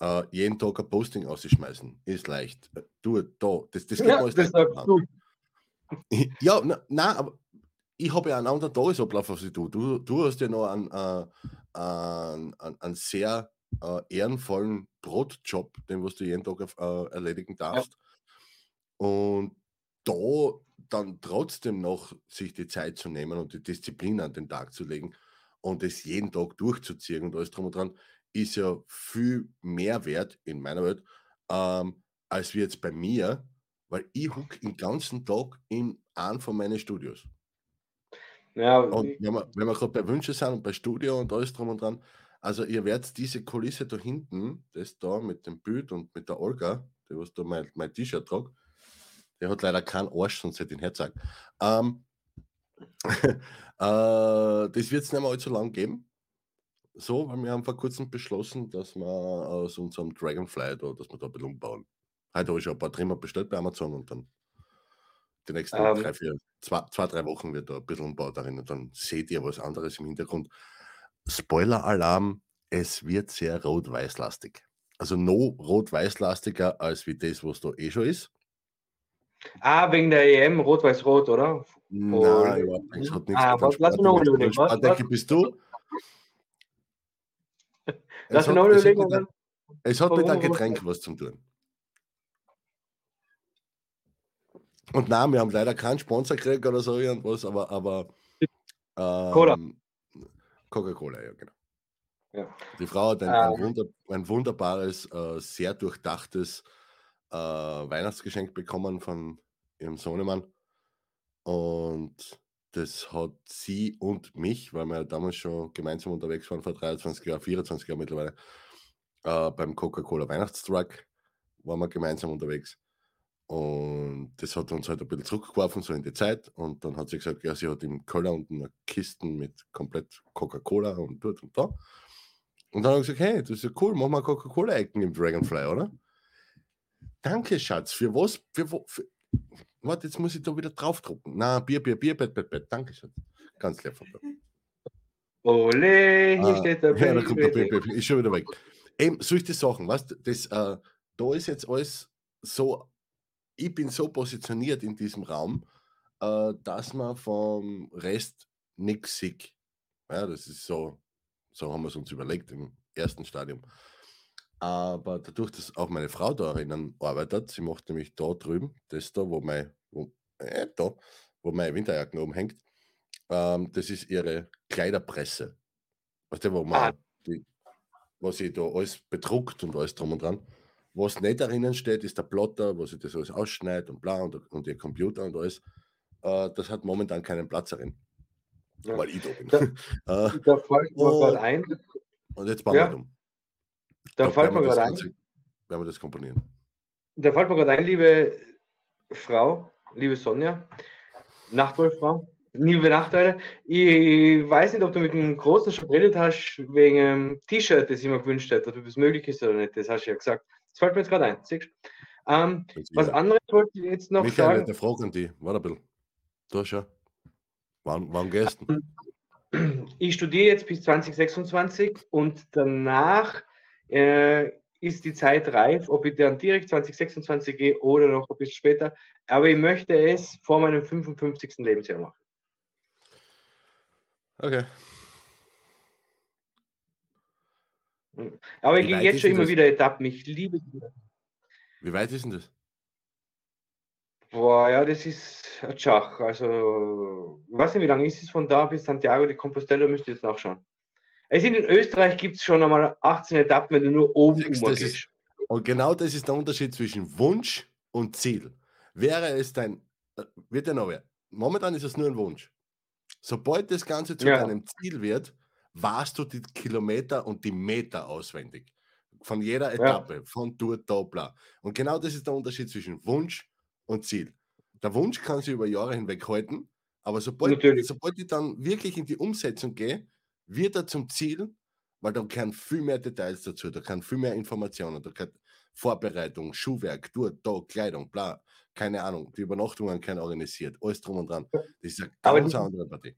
Äh, jeden Tag ein Posting auszuschmeißen, ist leicht. Äh, Du, da, das, das geht Ja, alles das. <laughs> Ja, na, nein, aber ich habe ja einen anderen Tagesablauf als du. Du, du hast ja noch einen, äh, einen, einen, sehr äh, ehrenvollen Brotjob, den was du jeden Tag äh, erledigen darfst. Und da dann trotzdem noch sich die Zeit zu nehmen und die Disziplin an den Tag zu legen und es jeden Tag durchzuziehen und alles drum und dran, ist ja viel mehr wert in meiner Welt, ähm, als wie jetzt bei mir, weil ich huck den ganzen Tag in einem von meinen Studios. Ja, Und wenn wir, wenn wir gerade bei Wünsche sind und bei Studio und alles drum und dran, also ihr werdet diese Kulisse da hinten, das da mit dem Bild und mit der Olga, die was da mein, mein T-Shirt tragt, der hat leider keinen Arsch, sonst hätte ich ihn hergezeigt. Ähm, <laughs> äh, das wird es nicht mehr allzu lang geben. So, weil wir haben vor kurzem beschlossen, dass wir aus unserem Dragonfly da, dass wir da ein bisschen umbauen. Heute habe ich schon ein paar Trimmer bestellt bei Amazon und dann die nächsten Ähm. drei, vier, zwei, zwei, drei Wochen wird da ein bisschen umbaut darin und dann seht ihr was anderes im Hintergrund. Spoiler-Alarm, es wird sehr rot-weiß-lastig. Also no rot-weiß-lastiger als wie das, was da eh schon ist. ah, wegen der EM, Rot-Weiß-Rot, oder? Nein, überhaupt nichts. Hat nichts Ah, mit was- lass mich noch überlegen, was- bist du. <laughs> Lass Es mich noch überlegen. Es hat mit einem Getränk was zu tun. Und nein, wir haben leider keinen Sponsor gekriegt oder so irgendwas, aber, aber ähm, Cola. Coca-Cola, ja, genau. Ja. Die Frau hat ein, ein, Ähm. wunder, ein wunderbares, äh, sehr durchdachtes äh, Weihnachtsgeschenk bekommen von ihrem Sohnemann. Und das hat sie und mich, weil wir ja damals schon gemeinsam unterwegs waren, vor 23 Jahren, 24 Jahren mittlerweile, äh, beim Coca-Cola Weihnachtstruck waren wir gemeinsam unterwegs. Und das hat uns halt ein bisschen zurückgeworfen, so in die Zeit. Und dann hat sie gesagt, ja, sie hat im Keller unten eine Kisten mit komplett Coca-Cola und dort und da. Und dann habe ich gesagt, hey, das ist ja cool, machen wir Coca-Cola-Ecken im Dragonfly, oder? Danke, Schatz. Für was? Für, wo- für, warte, jetzt muss ich da wieder draufdrucken. Na, Bier, Bier, Bier, Bett, Bett, Bett. Danke, Schatz. Ganz lieb von. Ole, hier Ah, steht der Ja, da kommt der Baby. Baby. Ist schon wieder weg. Eben, solche Sachen, weißt du, das, äh, da ist jetzt alles so, ich bin so positioniert in diesem Raum, äh, dass man vom Rest nichts sieht. Ja, das ist so, so haben wir es uns überlegt im ersten Stadium. Aber dadurch, dass auch meine Frau darin arbeitet, sie macht nämlich da drüben, das da, wo mein, wo, äh, da, wo meine Winterjacken oben hängt, ähm, das ist ihre Kleiderpresse. Weißt du, wo man Ah. die, was sie da alles bedruckt und alles drum und dran. Was nicht darin steht, ist der Plotter, wo sie das alles ausschneidet und bla und, und ihr Computer und alles. Äh, das hat momentan keinen Platz darin, Ja. weil ich da bin. Ja. <laughs> äh, Da fällt mir gerade ein, und jetzt bauen Ja. wir um. da fällt mir gerade ein, Ganze- werden wir das komponieren. da fällt mir gerade ein, liebe Frau, liebe Sonja, Nachtwohlfrau, Liebe Nachteile. Ich weiß nicht, ob du mit einem großen schon geredet hast, wegen einem T-Shirt, das ich mir gewünscht hätte, ob das möglich ist oder nicht. Das hast du ja gesagt. Das fällt mir jetzt gerade ein. Siehst? Ähm, was anderes wollte ich jetzt noch Michael, sagen. eine Frage an dich. Warte ein bisschen. Du ja. Wann, wann gehst du? Ich studiere jetzt bis 2026 und danach äh, ist die Zeit reif, ob ich dann direkt 2026 gehe oder noch ein bisschen später. Aber ich möchte es vor meinem 55. Lebensjahr machen. Okay. Aber ich gehe jetzt schon immer das? wieder Etappen. Ich liebe die. Wie weit ist denn das? Boah, ja, das ist ein Schach. Also, ich weiß nicht, wie lange ist es von da bis Santiago de Compostela, müsst ihr jetzt nachschauen. Es sind in Österreich gibt es schon einmal 18 Etappen, wenn du nur oben Siehst, das ist-. Und genau das ist der Unterschied zwischen Wunsch und Ziel. Wäre es dein, äh, wird ja noch wer. Momentan ist es nur ein Wunsch. Sobald das Ganze zu Ja. deinem Ziel wird, warst du die Kilometer und die Meter auswendig. Von jeder Etappe, von dort, da, bla. Und genau das ist der Unterschied zwischen Wunsch und Ziel. Der Wunsch kann sich über Jahre hinweg halten, aber sobald, Natürlich. sobald ich dann wirklich in die Umsetzung gehe, wird er zum Ziel, weil da kann viel mehr Details dazu, da kann viel mehr Informationen, da kann Vorbereitung, Schuhwerk, dort, da, Kleidung, bla, keine Ahnung, die Übernachtungen können organisiert, alles drum und dran. Das ist eine Aber ganz die- andere Partie.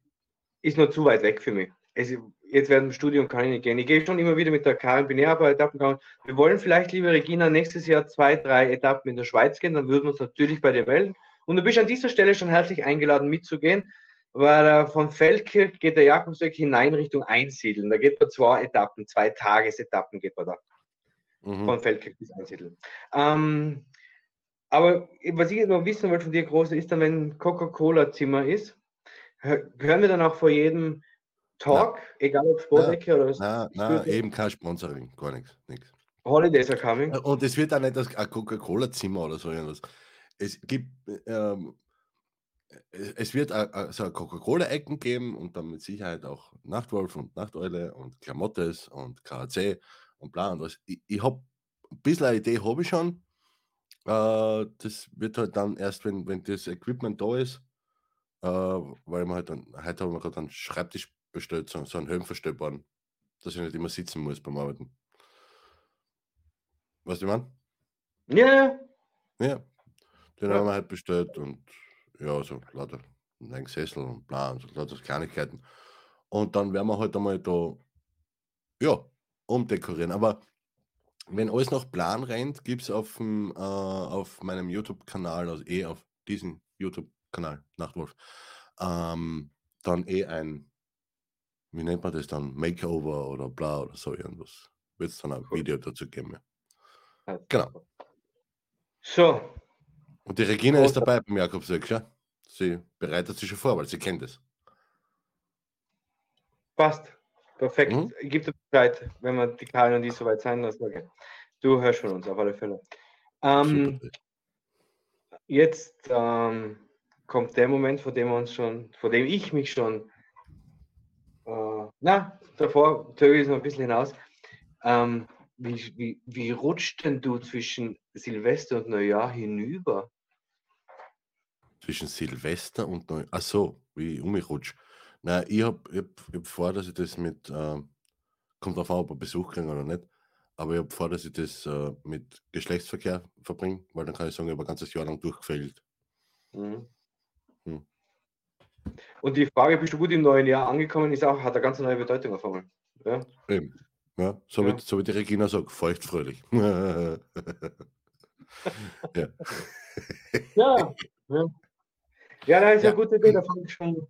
Ist noch zu weit weg für mich. Es, jetzt während dem Studium kann ich nicht gehen. Ich gehe schon immer wieder mit der Karin Binär bei Etappen gegangen. Wir wollen vielleicht, liebe Regina, nächstes Jahr zwei, drei Etappen in der Schweiz gehen. Dann würden wir uns natürlich bei dir melden. Und du bist an dieser Stelle schon herzlich eingeladen mitzugehen, weil äh, von Feldkirch geht der Jakobsweg hinein Richtung Einsiedeln. Da geht man zwei Etappen, zwei Tagesetappen geht man da. Mhm. von Feldkirch bis Einsiedeln. Ähm, aber was ich jetzt noch wissen wollte von dir, Große, ist dann, wenn Coca-Cola-Zimmer ist, hö- hören wir dann auch vor jedem Talk, egal ob Sportecke oder Na, na, eben kein Sponsoring, gar nichts. nichts. Holidays are coming. Und es wird auch nicht das Coca-Cola-Zimmer oder so irgendwas. Es gibt, ähm, es es wird a- so ein Coca-Cola-Ecken geben und dann mit Sicherheit auch Nachtwolf und Nachteule und Klamottes und KAC und bla und was. Ich, ich habe ein bisschen eine Idee, habe ich schon. Äh, das wird halt dann erst, wenn, wenn das Equipment da ist, äh, weil man halt dann, heute haben wir gerade einen Schreibtisch bestellt, so, so einen höhenverstellbaren, dass ich nicht immer sitzen muss beim Arbeiten. Weißt du, ich meine? Ja, Ja, den Ja. haben wir halt bestellt und ja, so lauter ein Sessel und bla und so lauter Kleinigkeiten. Und dann werden wir halt einmal da, ja, umdekorieren. Aber wenn alles nach Plan rennt, gibt es auf, dem, äh, auf meinem YouTube-Kanal, also eh auf diesem YouTube-Kanal, Nachtwolf, ähm, dann eh ein, wie nennt man das dann, Makeover oder bla oder so irgendwas. Wird es dann ein Cool. Video dazu geben. ja. Genau. So, Und die Regina ist Großer- dabei beim Jakobsweg, ja? Sie bereitet sich schon vor, weil sie kennt es. passt. Perfekt. Mhm. Gibt es Bescheid, wenn wir die Karin und die soweit sein lassen. Okay. Du hörst von uns auf alle Fälle. Ähm. Jetzt ähm, kommt der Moment, vor dem uns schon, vor dem ich mich schon, na, davor zögere ich es noch ein bisschen hinaus. Ähm, wie, wie, wie rutscht denn du zwischen Silvester und Neujahr hinüber? Zwischen Silvester und Neu. Ach so, wie ich um mich rutsche. Nein, ich habe hab, ich hab vor, dass ich das mit. ähm, kommt darauf an, ob wir Besuch kriegen oder nicht. Aber ich habe vor, dass ich das äh, mit Geschlechtsverkehr verbringe, weil dann kann ich sagen, ich habe ein ganzes Jahr lang durchgefällt. Mhm. Hm. Und die Frage, bist du gut im neuen Jahr angekommen, ist auch, hat eine ganz neue Bedeutung auf einmal. Ja? Eben. Ja, so, Ja. Wie, so wie die Regina sagt, feuchtfröhlich. <laughs> ja. Ja, ja. ja, da ist ja eine gute Idee. Da fange ich schon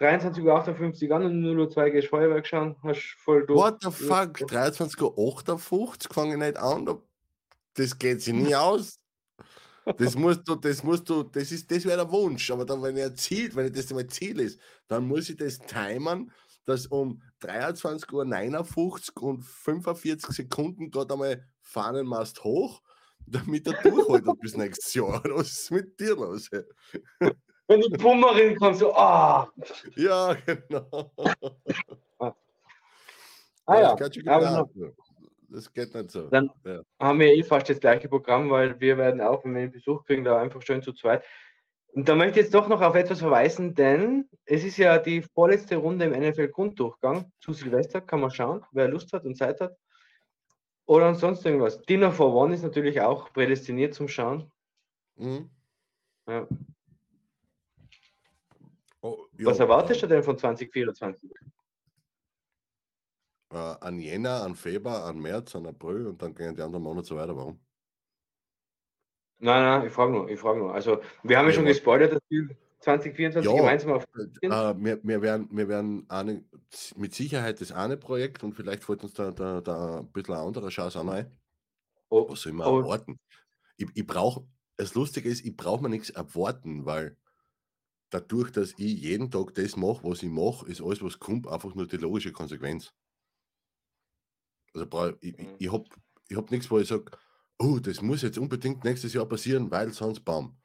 23.58 Uhr an und 0.02 Uhr gehst Feuerwerk schauen. Hast voll durch. What the fuck? 23.58 Uhr fange ich nicht an. da- Das geht sich nie <laughs> aus. Das musst du, das musst du, das ist, das wäre der Wunsch. Aber dann, wenn er zielt, wenn das mein Ziel ist, dann muss ich das timern, dass um 23.59 Uhr und 45 Sekunden gerade einmal Fahnenmast hoch, damit er durchhaltet bis nächstes Jahr. <laughs> Was ist mit dir los? Wenn die Pummerin kommt, so, ah, Ja, genau. ah ja, Das, das geht nicht so. Dann- ja. haben wir eh fast das gleiche Programm, weil wir werden auch, wenn wir einen Besuch kriegen, da einfach schön zu zweit. Und da möchte ich jetzt doch noch auf etwas verweisen, denn es ist ja die vorletzte Runde im NFL-Grunddurchgang zu Silvester. Kann man schauen, wer Lust hat und Zeit hat. Oder ansonsten irgendwas. Dinner for One ist natürlich auch prädestiniert zum Schauen. Mhm. Ja. Oh, Was erwartest du denn von 2024? Äh, an Jänner, an Februar, an März, an April und dann gehen die anderen Monate so weiter. Warum? Nein, nein, ich frage nur, ich frage nur. Also, wir haben ja Ja, schon gespoilert, dass wir 2024 Ja, gemeinsam auf Äh, wir, wir werden, wir werden eine, mit Sicherheit das eine Projekt und vielleicht fällt uns da, da, da ein bisschen eine andere Chance an ein. Oh, Was soll man aber- erwarten? Ich, ich brauche, das Lustige ist, ich brauche mir nichts erwarten, weil dadurch, dass ich jeden Tag das mache, was ich mache, ist alles, was kommt, einfach nur die logische Konsequenz. Also brauch- ich, ich, Mhm. ich habe ich hab nichts, wo ich sage, oh, das muss jetzt unbedingt nächstes Jahr passieren, weil sonst Baum.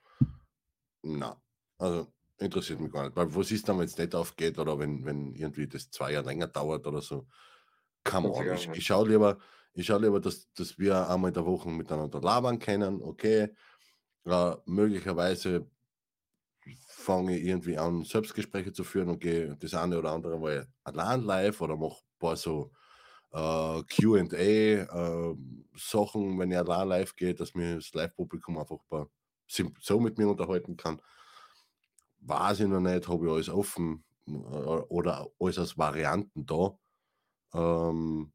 Na, also interessiert mich gar nicht. Weil was ist dann, wenn es nicht aufgeht oder wenn, wenn irgendwie das zwei Jahre länger dauert oder so? Come on. Ich, ich schaue lieber, ich schau lieber dass, dass wir einmal in der Woche miteinander labern können, okay. Äh, möglicherweise fange ich irgendwie an, Selbstgespräche zu führen und gehe das eine oder andere mal allein live oder mache ein paar so äh, QA, äh, Sachen, wenn ich allein live gehe, dass mir das Live-Publikum einfach ein so mit mir unterhalten kann. Weiß ich noch nicht, habe ich alles offen äh, oder alles als Varianten da. Ähm,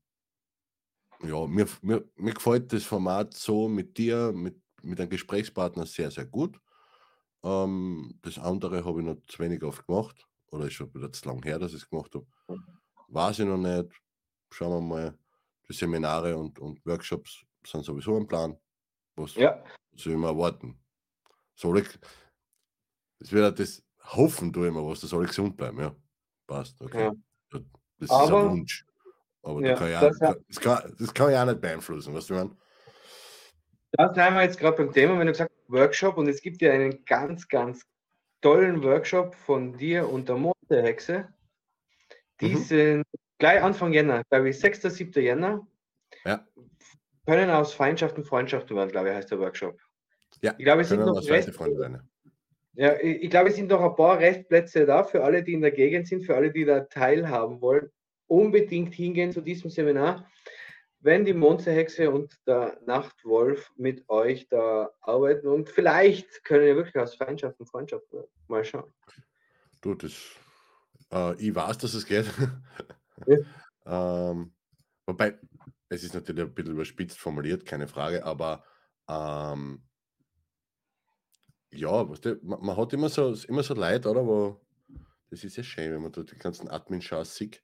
ja, mir, mir, mir gefällt das Format so mit dir, mit, mit einem Gesprächspartner sehr, sehr gut. Ähm, das andere habe ich noch zu wenig oft gemacht. Oder ist schon wieder zu lang her, dass ich es gemacht habe. Weiß ich noch nicht. Schauen wir mal. Die Seminare und, und Workshops sind sowieso im Plan. Was Ja, soll ich mir erwarten? Soll ich. Das wird das hoffen, du immer was, da soll ich gesund bleiben, ja. Passt, okay. Ja. Das ist Aber- ein Wunsch. Aber Ja, da kann ich auch, das- kann- das, kann, das kann ich auch nicht beeinflussen, weißt du, ich meine? da sind wir jetzt gerade beim Thema, wenn du gesagt hast, Workshop und es gibt ja einen ganz, ganz tollen Workshop von dir und der Mondehexe. Die Mhm. sind gleich Anfang Jänner, glaube ich, 6. 7. Jänner. Ja. Können aus Feindschaften Freundschaften werden, glaube ich, heißt der Workshop. Ja, Ich glaube, es sind noch wir Rest, ja, ich, ich glaube, es sind noch ein paar Restplätze da für alle, die in der Gegend sind, für alle, die da teilhaben wollen. Unbedingt hingehen zu diesem Seminar. Wenn die Monsterhexe und der Nachtwolf mit euch da arbeiten und vielleicht können ja wirklich aus Feindschaften Freundschaften werden. Mal schauen. Du, das. Äh, ich weiß, dass es geht. <laughs> ähm, wobei, es ist natürlich ein bisschen überspitzt formuliert, keine Frage, aber ähm, ja, weißt du, man, man hat immer so, immer so Leid, oder? Wo, das ist ja schön, wenn man da die ganzen Admin-Scheiß sieht.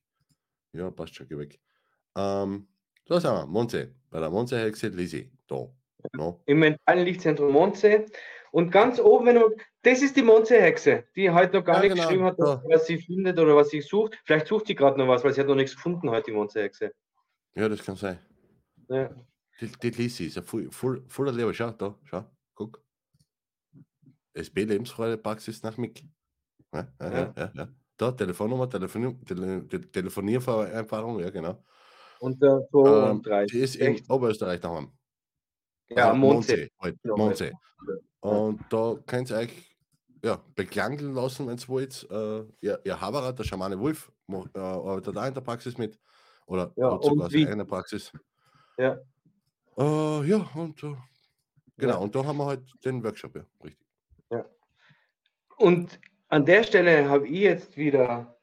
Ja, passt schon, geh weg. Ähm, da sind wir, Monse. Bei der Monse-Hexe Lisi, da. No? Im mentalen Lichtzentrum Monze. Und ganz oben, wenn du, das ist die Monze-Hexe, die heute noch gar Ja, nicht genau, geschrieben hat, da. was sie findet oder was sie sucht. Vielleicht sucht sie gerade noch was, weil sie hat noch nichts gefunden heute, die Monze-Hexe. Ja, das kann sein. Ja. Die, die Lisi ist ja voll, voll, voller Liebe. Schau, da, schau, guck. SB Lebensfreude Praxis nach Mick. Ja, ja, ja. Ja. Ja, ja. Da, Telefonnummer, Telefonier, Tele, Tele, Telefoniervereinbarung, ja, genau. Und der 2 Ähm, und 3. die ist in? Oberösterreich daheim. Ja, Also Monze. halt, Ja, Monze. Und da könnt ihr euch ja, beklangeln lassen, wenn ihr wollt. Äh, ihr, ihr Haberer, der Schamane Wolf, macht, äh, arbeitet auch in der Praxis mit. Oder Ja, hat sogar seine eigene Praxis. Ja. Äh, ja, und äh, genau, Ja. und da haben wir halt den Workshop, ja, richtig. Und an der Stelle habe ich jetzt wieder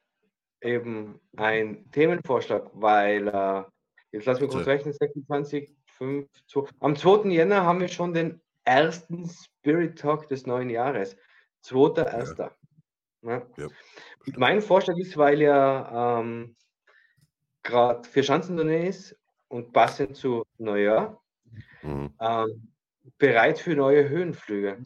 eben einen Themenvorschlag, weil äh, jetzt lass mich kurz rechnen, 26, 5, 2. Am 2. Jänner haben wir schon den ersten Spirit Talk des neuen Jahres. 2.1. Ja. Ja. Mein Vorschlag ist, weil ja ähm, gerade für Schanzentournee ist und passend zu Neujahr, Mhm. ähm, bereit für neue Höhenflüge.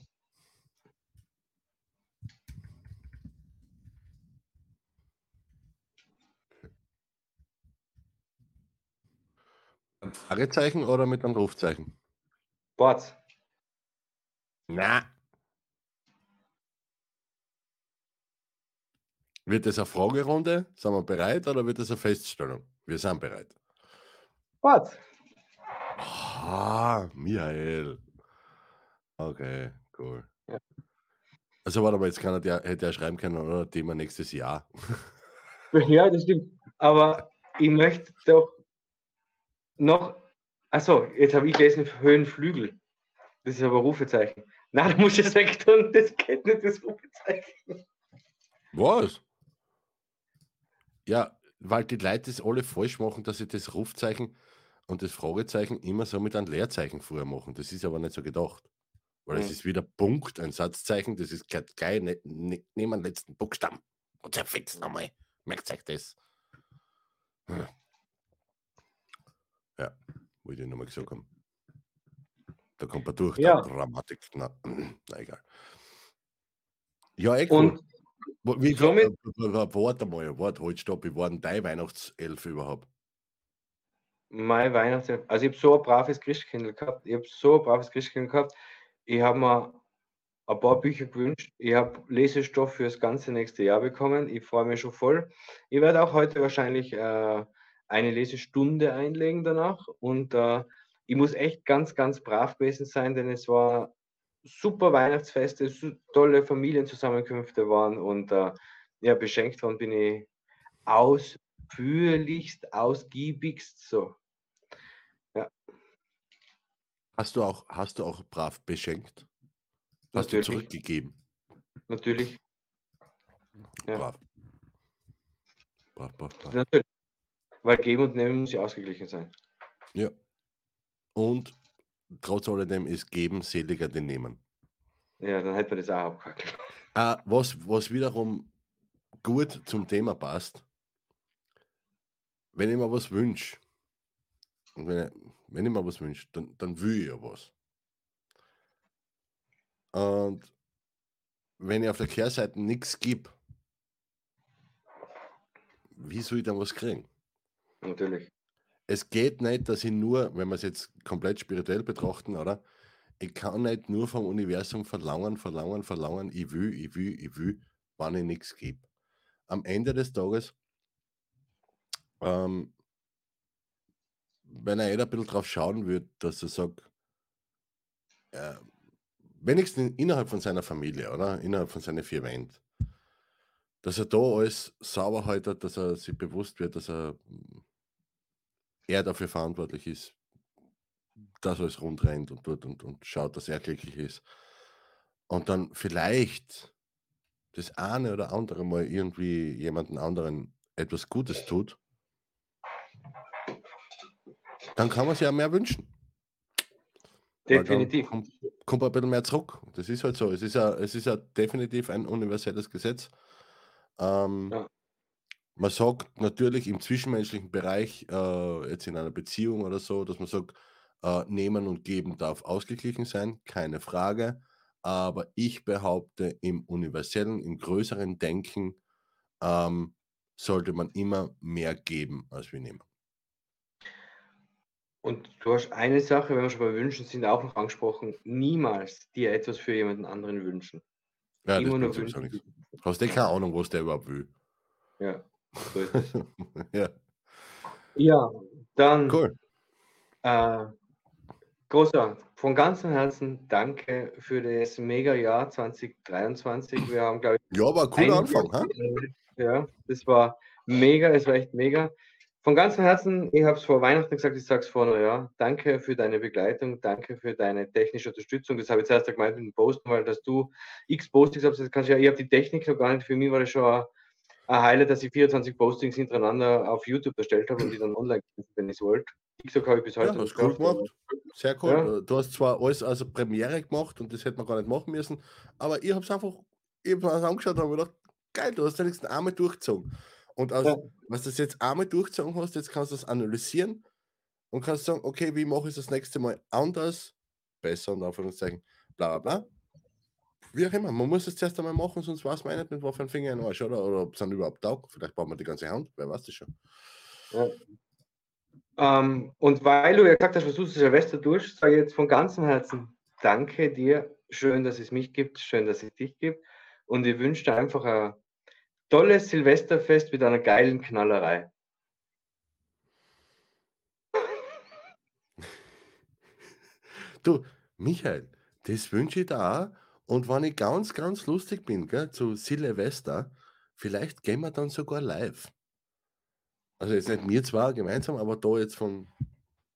Fragezeichen oder mit einem Rufzeichen? Bord. Na. Wird das eine Fragerunde? Sind wir bereit oder wird das eine Feststellung? Wir sind bereit. Bord. Ah, Michael. Okay, cool. Ja. Also warte mal, jetzt kann er der, hätte er schreiben können, oder? Thema nächstes Jahr. <laughs> Ja, das stimmt. Aber ich möchte doch noch. Achso, jetzt habe ich gelesen Höhenflügel. Das ist aber Rufezeichen. Nein, da muss ich es weg tun. Das geht nicht, das Rufezeichen. Was? Ja, weil die Leute das alle falsch machen, dass sie das Rufzeichen und das Fragezeichen immer so mit einem Leerzeichen vorher machen. Das ist aber nicht so gedacht. Weil es Hm. ist wieder Punkt, ein Satzzeichen, das ist gleich- gleich ne, ne, neben dem letzten Buchstaben. Und zerfetzt nochmal. Merkt euch das. Hm. Ja, wollte ich nochmal gesagt haben. Da kommt man durch, Ja. der Grammatik. Na, <clears throat> na egal. Ja, eh cool. Und Wo- Wie somit- warte mal, warte, halt, stopp, wie war denn dein Weihnachtself überhaupt? mein Weihnachten, also ich habe so ein braves Christkindl gehabt. Ich habe so ein braves Christkindl gehabt. Ich habe mir ein paar Bücher gewünscht. Ich habe Lesestoff für das ganze nächste Jahr bekommen. Ich freue mich schon voll. Ich werde auch heute wahrscheinlich äh, eine Lesestunde einlegen danach. Und äh, ich muss echt ganz, ganz brav gewesen sein, denn es war super Weihnachtsfeste, tolle Familienzusammenkünfte waren und äh, ja, beschenkt worden bin ich ausführlichst, ausgiebigst so. Hast du auch, hast du auch brav beschenkt? Hast du Natürlich. zurückgegeben? Natürlich, Ja. Brav. Brav, brav, brav. natürlich. Weil geben und nehmen muss ja ausgeglichen sein. Ja. Und trotz alledem ist geben seliger denn nehmen. Ja, dann hätte man das auch abgehakt. Äh, was, was wiederum gut zum Thema passt, wenn ich mir was wünsche, und wenn, ich, wenn ich mir was wünsche, dann, dann will ich ja was. Und wenn ich auf der Kehrseite nichts gebe, wie soll ich dann was kriegen? Natürlich. Es geht nicht, dass ich nur, wenn wir es jetzt komplett spirituell betrachten, oder? Ich kann nicht nur vom Universum verlangen, verlangen, verlangen, ich will, ich will, ich will, wann ich nichts gebe. Am Ende des Tages, ähm, wenn er jeder ein bisschen drauf schauen würde, dass er sagt, äh, wenigstens innerhalb von seiner Familie, oder? Innerhalb von seinen vier Wänden, dass er da alles sauber haltet, dass er sich bewusst wird, dass er er dafür verantwortlich ist, dass alles rund rennt und tut und, und schaut, dass er glücklich ist. Und dann vielleicht das eine oder andere Mal irgendwie jemanden anderen etwas Gutes tut, dann kann man sich ja mehr wünschen. Definitiv. Kommt, kommt ein bisschen mehr zurück. Das ist halt so. Es ist ja, es ist ja definitiv ein universelles Gesetz. Ähm, Ja. Man sagt natürlich im zwischenmenschlichen Bereich, äh, jetzt in einer Beziehung oder so, dass man sagt, äh, nehmen und geben darf ausgeglichen sein, keine Frage. Aber ich behaupte, im universellen, im größeren Denken ähm, sollte man immer mehr geben, als wir nehmen. Und du hast eine Sache, wenn wir schon bei Wünschen sind, auch noch angesprochen. Niemals dir etwas für jemanden anderen wünschen. Ja, das Immer nur bringt sowieso wünschen. Hast du keine Ahnung, was der überhaupt will. Ja. <laughs> ja, ja, dann cool. Äh, großer, von ganzem Herzen danke für das Mega-Jahr 2023. Wir haben, glaube ich, Ja, war ein cooler Anfang. Ha? Ja, das war mega, es war echt mega. Von ganzem Herzen, ich habe es vor Weihnachten gesagt, ich sage es vor Neujahr. Danke für deine Begleitung, danke für deine technische Unterstützung. Das habe ich zuerst gemeint mit dem Posten, weil dass du x Postings hast, das kannst du ja, ich habe die Technik noch gar nicht. Für mich war das schon ein, Highlight, dass ich 24 Postings hintereinander auf YouTube erstellt habe und die dann online, wenn ich es wollte. TikTok habe ich bis Ja, heute hast nicht cool geschafft, gemacht. Sehr cool. Ja. Du hast zwar alles als Premiere gemacht und das hätte man gar nicht machen müssen, aber ich habe es einfach mir angeschaut und habe gedacht, geil, du hast wenigstens einmal durchgezogen. Und aus, Ja. was du jetzt einmal durchgezogen hast, jetzt kannst du das analysieren und kannst sagen, okay, wie mache ich das nächste Mal anders, besser und Anführungszeichen, bla bla bla. Wie auch immer, man muss es zuerst einmal machen, sonst weiß man eh nicht, mit was für ein Finger in Arsch, oder? Oder ob es dann überhaupt taugt. Vielleicht braucht man die ganze Hand, wer weiß das schon. Ja. Ähm, und weil du ja gesagt hast, was du Silvester tust, sage ich jetzt von ganzem Herzen Danke dir. Schön, dass es mich gibt, schön, dass es dich gibt. Und ich wünsche dir einfach ein tolles Silvesterfest mit einer geilen Knallerei. Du, Michael, das wünsche ich dir auch. Und wenn ich ganz, ganz lustig bin, gell, zu Silvester, vielleicht gehen wir dann sogar live. Also jetzt nicht wir zwar gemeinsam, aber da jetzt von,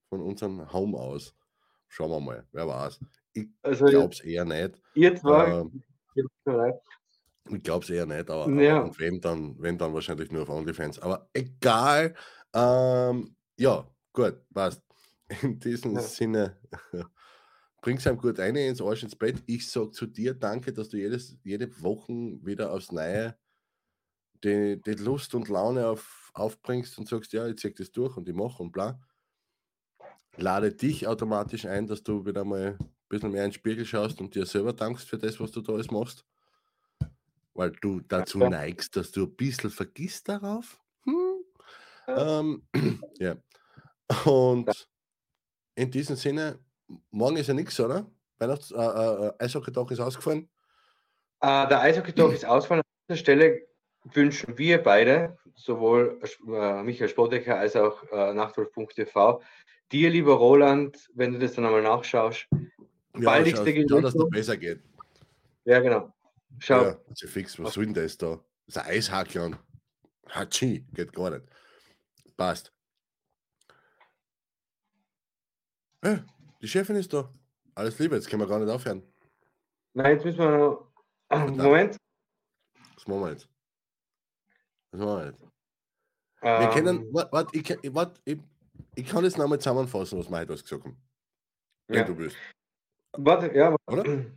von unserem Home aus. Schauen wir mal, wer weiß. Ich Also glaube es eher nicht. ihr zwei, Ähm, ich glaube es eher nicht, aber, Ja. aber und wenn dann, wenn dann wahrscheinlich nur auf OnlyFans. Aber egal. Ähm, ja, gut, passt. In diesem Ja. Sinne, <laughs> bring's einem gut ein ins Arsch ins Bett. Ich sag zu dir danke, dass du jedes, jede Woche wieder aufs Neue die, die Lust und Laune auf, aufbringst und sagst, ja, ich zieh das durch und ich mache und bla. Lade dich automatisch ein, dass du wieder mal ein bisschen mehr in den Spiegel schaust und dir selber dankst für das, was du da alles machst. Weil du dazu neigst, dass du ein bisschen vergisst darauf. Hm? Ähm, <clears throat> ja. Und in diesem Sinne, morgen ist ja nichts, oder? Weihnachts-, äh, äh, äh, Eishockey-Tag ist ausgefallen. Äh, der Eishockey-Tag ist ausfallen. An dieser Stelle wünschen wir beide, sowohl äh, Michael Spottecker als auch äh, Nachtwolf.tv, dir, lieber Roland, wenn du das dann einmal nachschaust, baldigste schau, schau, dass Genesung. es besser geht. Ja, genau. Schau, Ja, also fix, was soll denn das da? Das ist ein Eishackler. Hatschi, geht gar nicht. Passt. Äh, die Chefin ist da. Alles Liebe, jetzt können wir gar nicht aufhören. nein, jetzt müssen wir noch. Moment. Was machen wir jetzt? Was machen wir jetzt? Wir Ähm, können, warte, wart, ich, wart, ich, ich kann das nochmal zusammenfassen, was wir heute alles gesagt haben. Wenn ja. du willst. Warte, ja, Oder? <clears throat>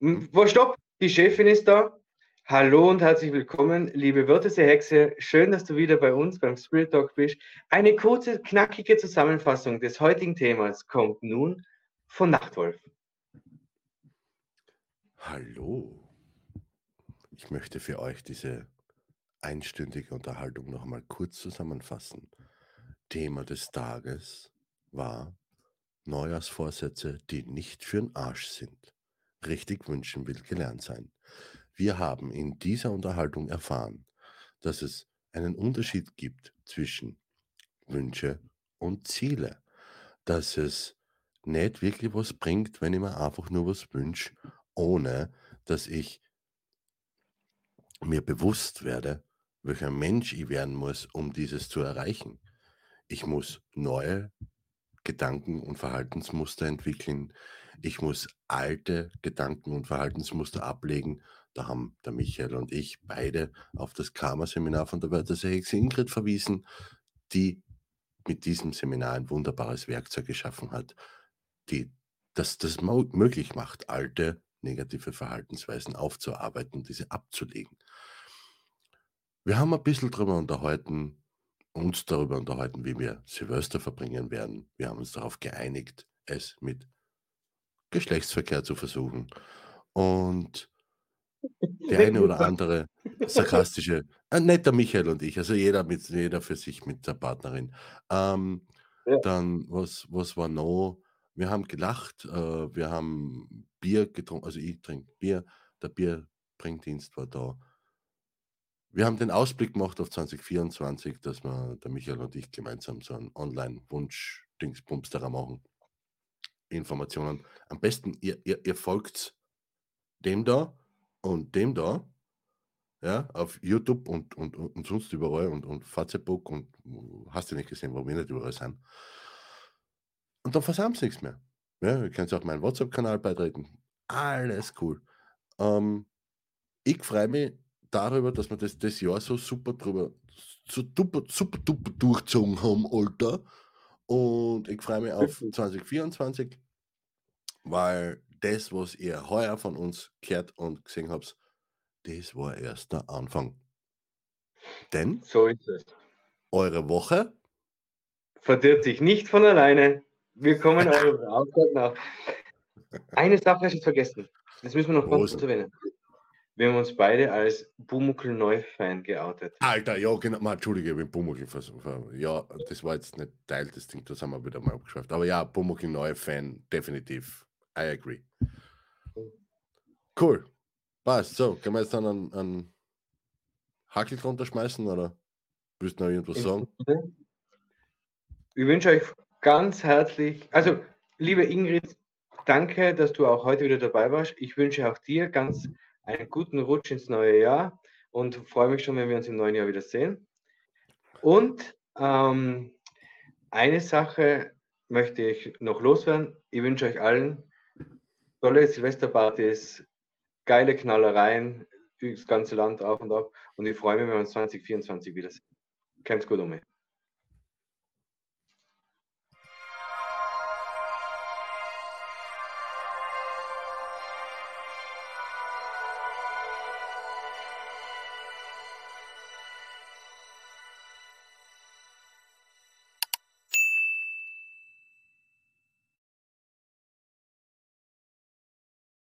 Hm, wo, stopp, die Chefin ist da. Hallo und herzlich willkommen, liebe Wörterse Hexe. Schön, dass du wieder bei uns beim Spirit Talk bist. Eine kurze, knackige Zusammenfassung des heutigen Themas kommt nun von Nachtwolf. Hallo. Ich möchte für euch diese einstündige Unterhaltung noch einmal kurz zusammenfassen. Thema des Tages war Neujahrsvorsätze, die nicht für den Arsch sind. Richtig wünschen will gelernt sein. Wir haben in dieser Unterhaltung erfahren, dass es einen Unterschied gibt zwischen Wünsche und Ziele. Dass es nicht wirklich was bringt, wenn ich mir einfach nur was wünsche, ohne dass ich mir bewusst werde, welcher Mensch ich werden muss, um dieses zu erreichen. Ich muss neue Gedanken- und Verhaltensmuster entwickeln. Ich muss alte Gedanken- und Verhaltensmuster ablegen. Da haben der Michael und ich beide auf das Karma-Seminar von der Wörthersee Ingrid verwiesen, die mit diesem Seminar ein wunderbares Werkzeug geschaffen hat, die das, das möglich macht, alte negative Verhaltensweisen aufzuarbeiten und diese abzulegen. Wir haben ein bisschen darüber unterhalten, uns darüber unterhalten, wie wir Silvester verbringen werden. Wir haben uns darauf geeinigt, es mit Geschlechtsverkehr zu versuchen. Und der eine oder andere <laughs> sarkastische, äh, nicht der Michael und ich, also jeder, mit, jeder für sich mit der Partnerin. Ähm, Ja. Dann, was, was war noch? Wir haben gelacht, äh, wir haben Bier getrunken, also ich trinke Bier, der Bierbringdienst war da. Wir haben den Ausblick gemacht auf 2024, dass wir, der Michael und ich gemeinsam so einen Online-Wunsch-Dingsbums daran machen. Informationen. Am besten, ihr, ihr, ihr folgt dem da und dem da, ja, auf YouTube und, und, und, sonst überall und, und Facebook und hast du nicht gesehen, wo wir nicht überall sind. Und dann versammelt nichts mehr. Ja, ihr könnt auch meinen WhatsApp-Kanal beitreten. Alles cool. Ähm, ich freue mich darüber, dass wir das, das Jahr so super drüber, so super, super duper durchgezogen haben, Alter. Und ich freue mich auf 2024, weil das, was ihr heuer von uns gehört und gesehen habt, das war erst der Anfang. Denn So ist es. eure Woche, Verdirbt sich nicht von alleine. Wir kommen <laughs> eurer Aufgabe nach. Eine Sache hast du vergessen. Das müssen wir noch kurz erwähnen. Wir haben uns beide als Bumukel Neu-Fan geoutet. Alter, ja, genau, mal, Entschuldige, ich bin versucht. Ja, das war jetzt nicht Teil des Ding, das haben wir wieder mal abgeschafft. Aber ja, Pumuckl neue Fan, definitiv. I agree. Cool. Passt. So, können wir jetzt dann einen, einen Hackel drunter schmeißen oder willst du noch irgendwas sagen? Ich wünsche euch ganz herzlich, also liebe Ingrid, danke, dass du auch heute wieder dabei warst. Ich wünsche auch dir ganz einen guten Rutsch ins neue Jahr und freue mich schon, wenn wir uns im neuen Jahr wieder sehen. Und ähm, eine Sache möchte ich noch loswerden. Ich wünsche euch allen tolle Silvesterpartys, geile Knallereien, das ganze Land auf und ab. Und ich freue mich, wenn wir uns 2024 wiedersehen. Kommt's gut um mich.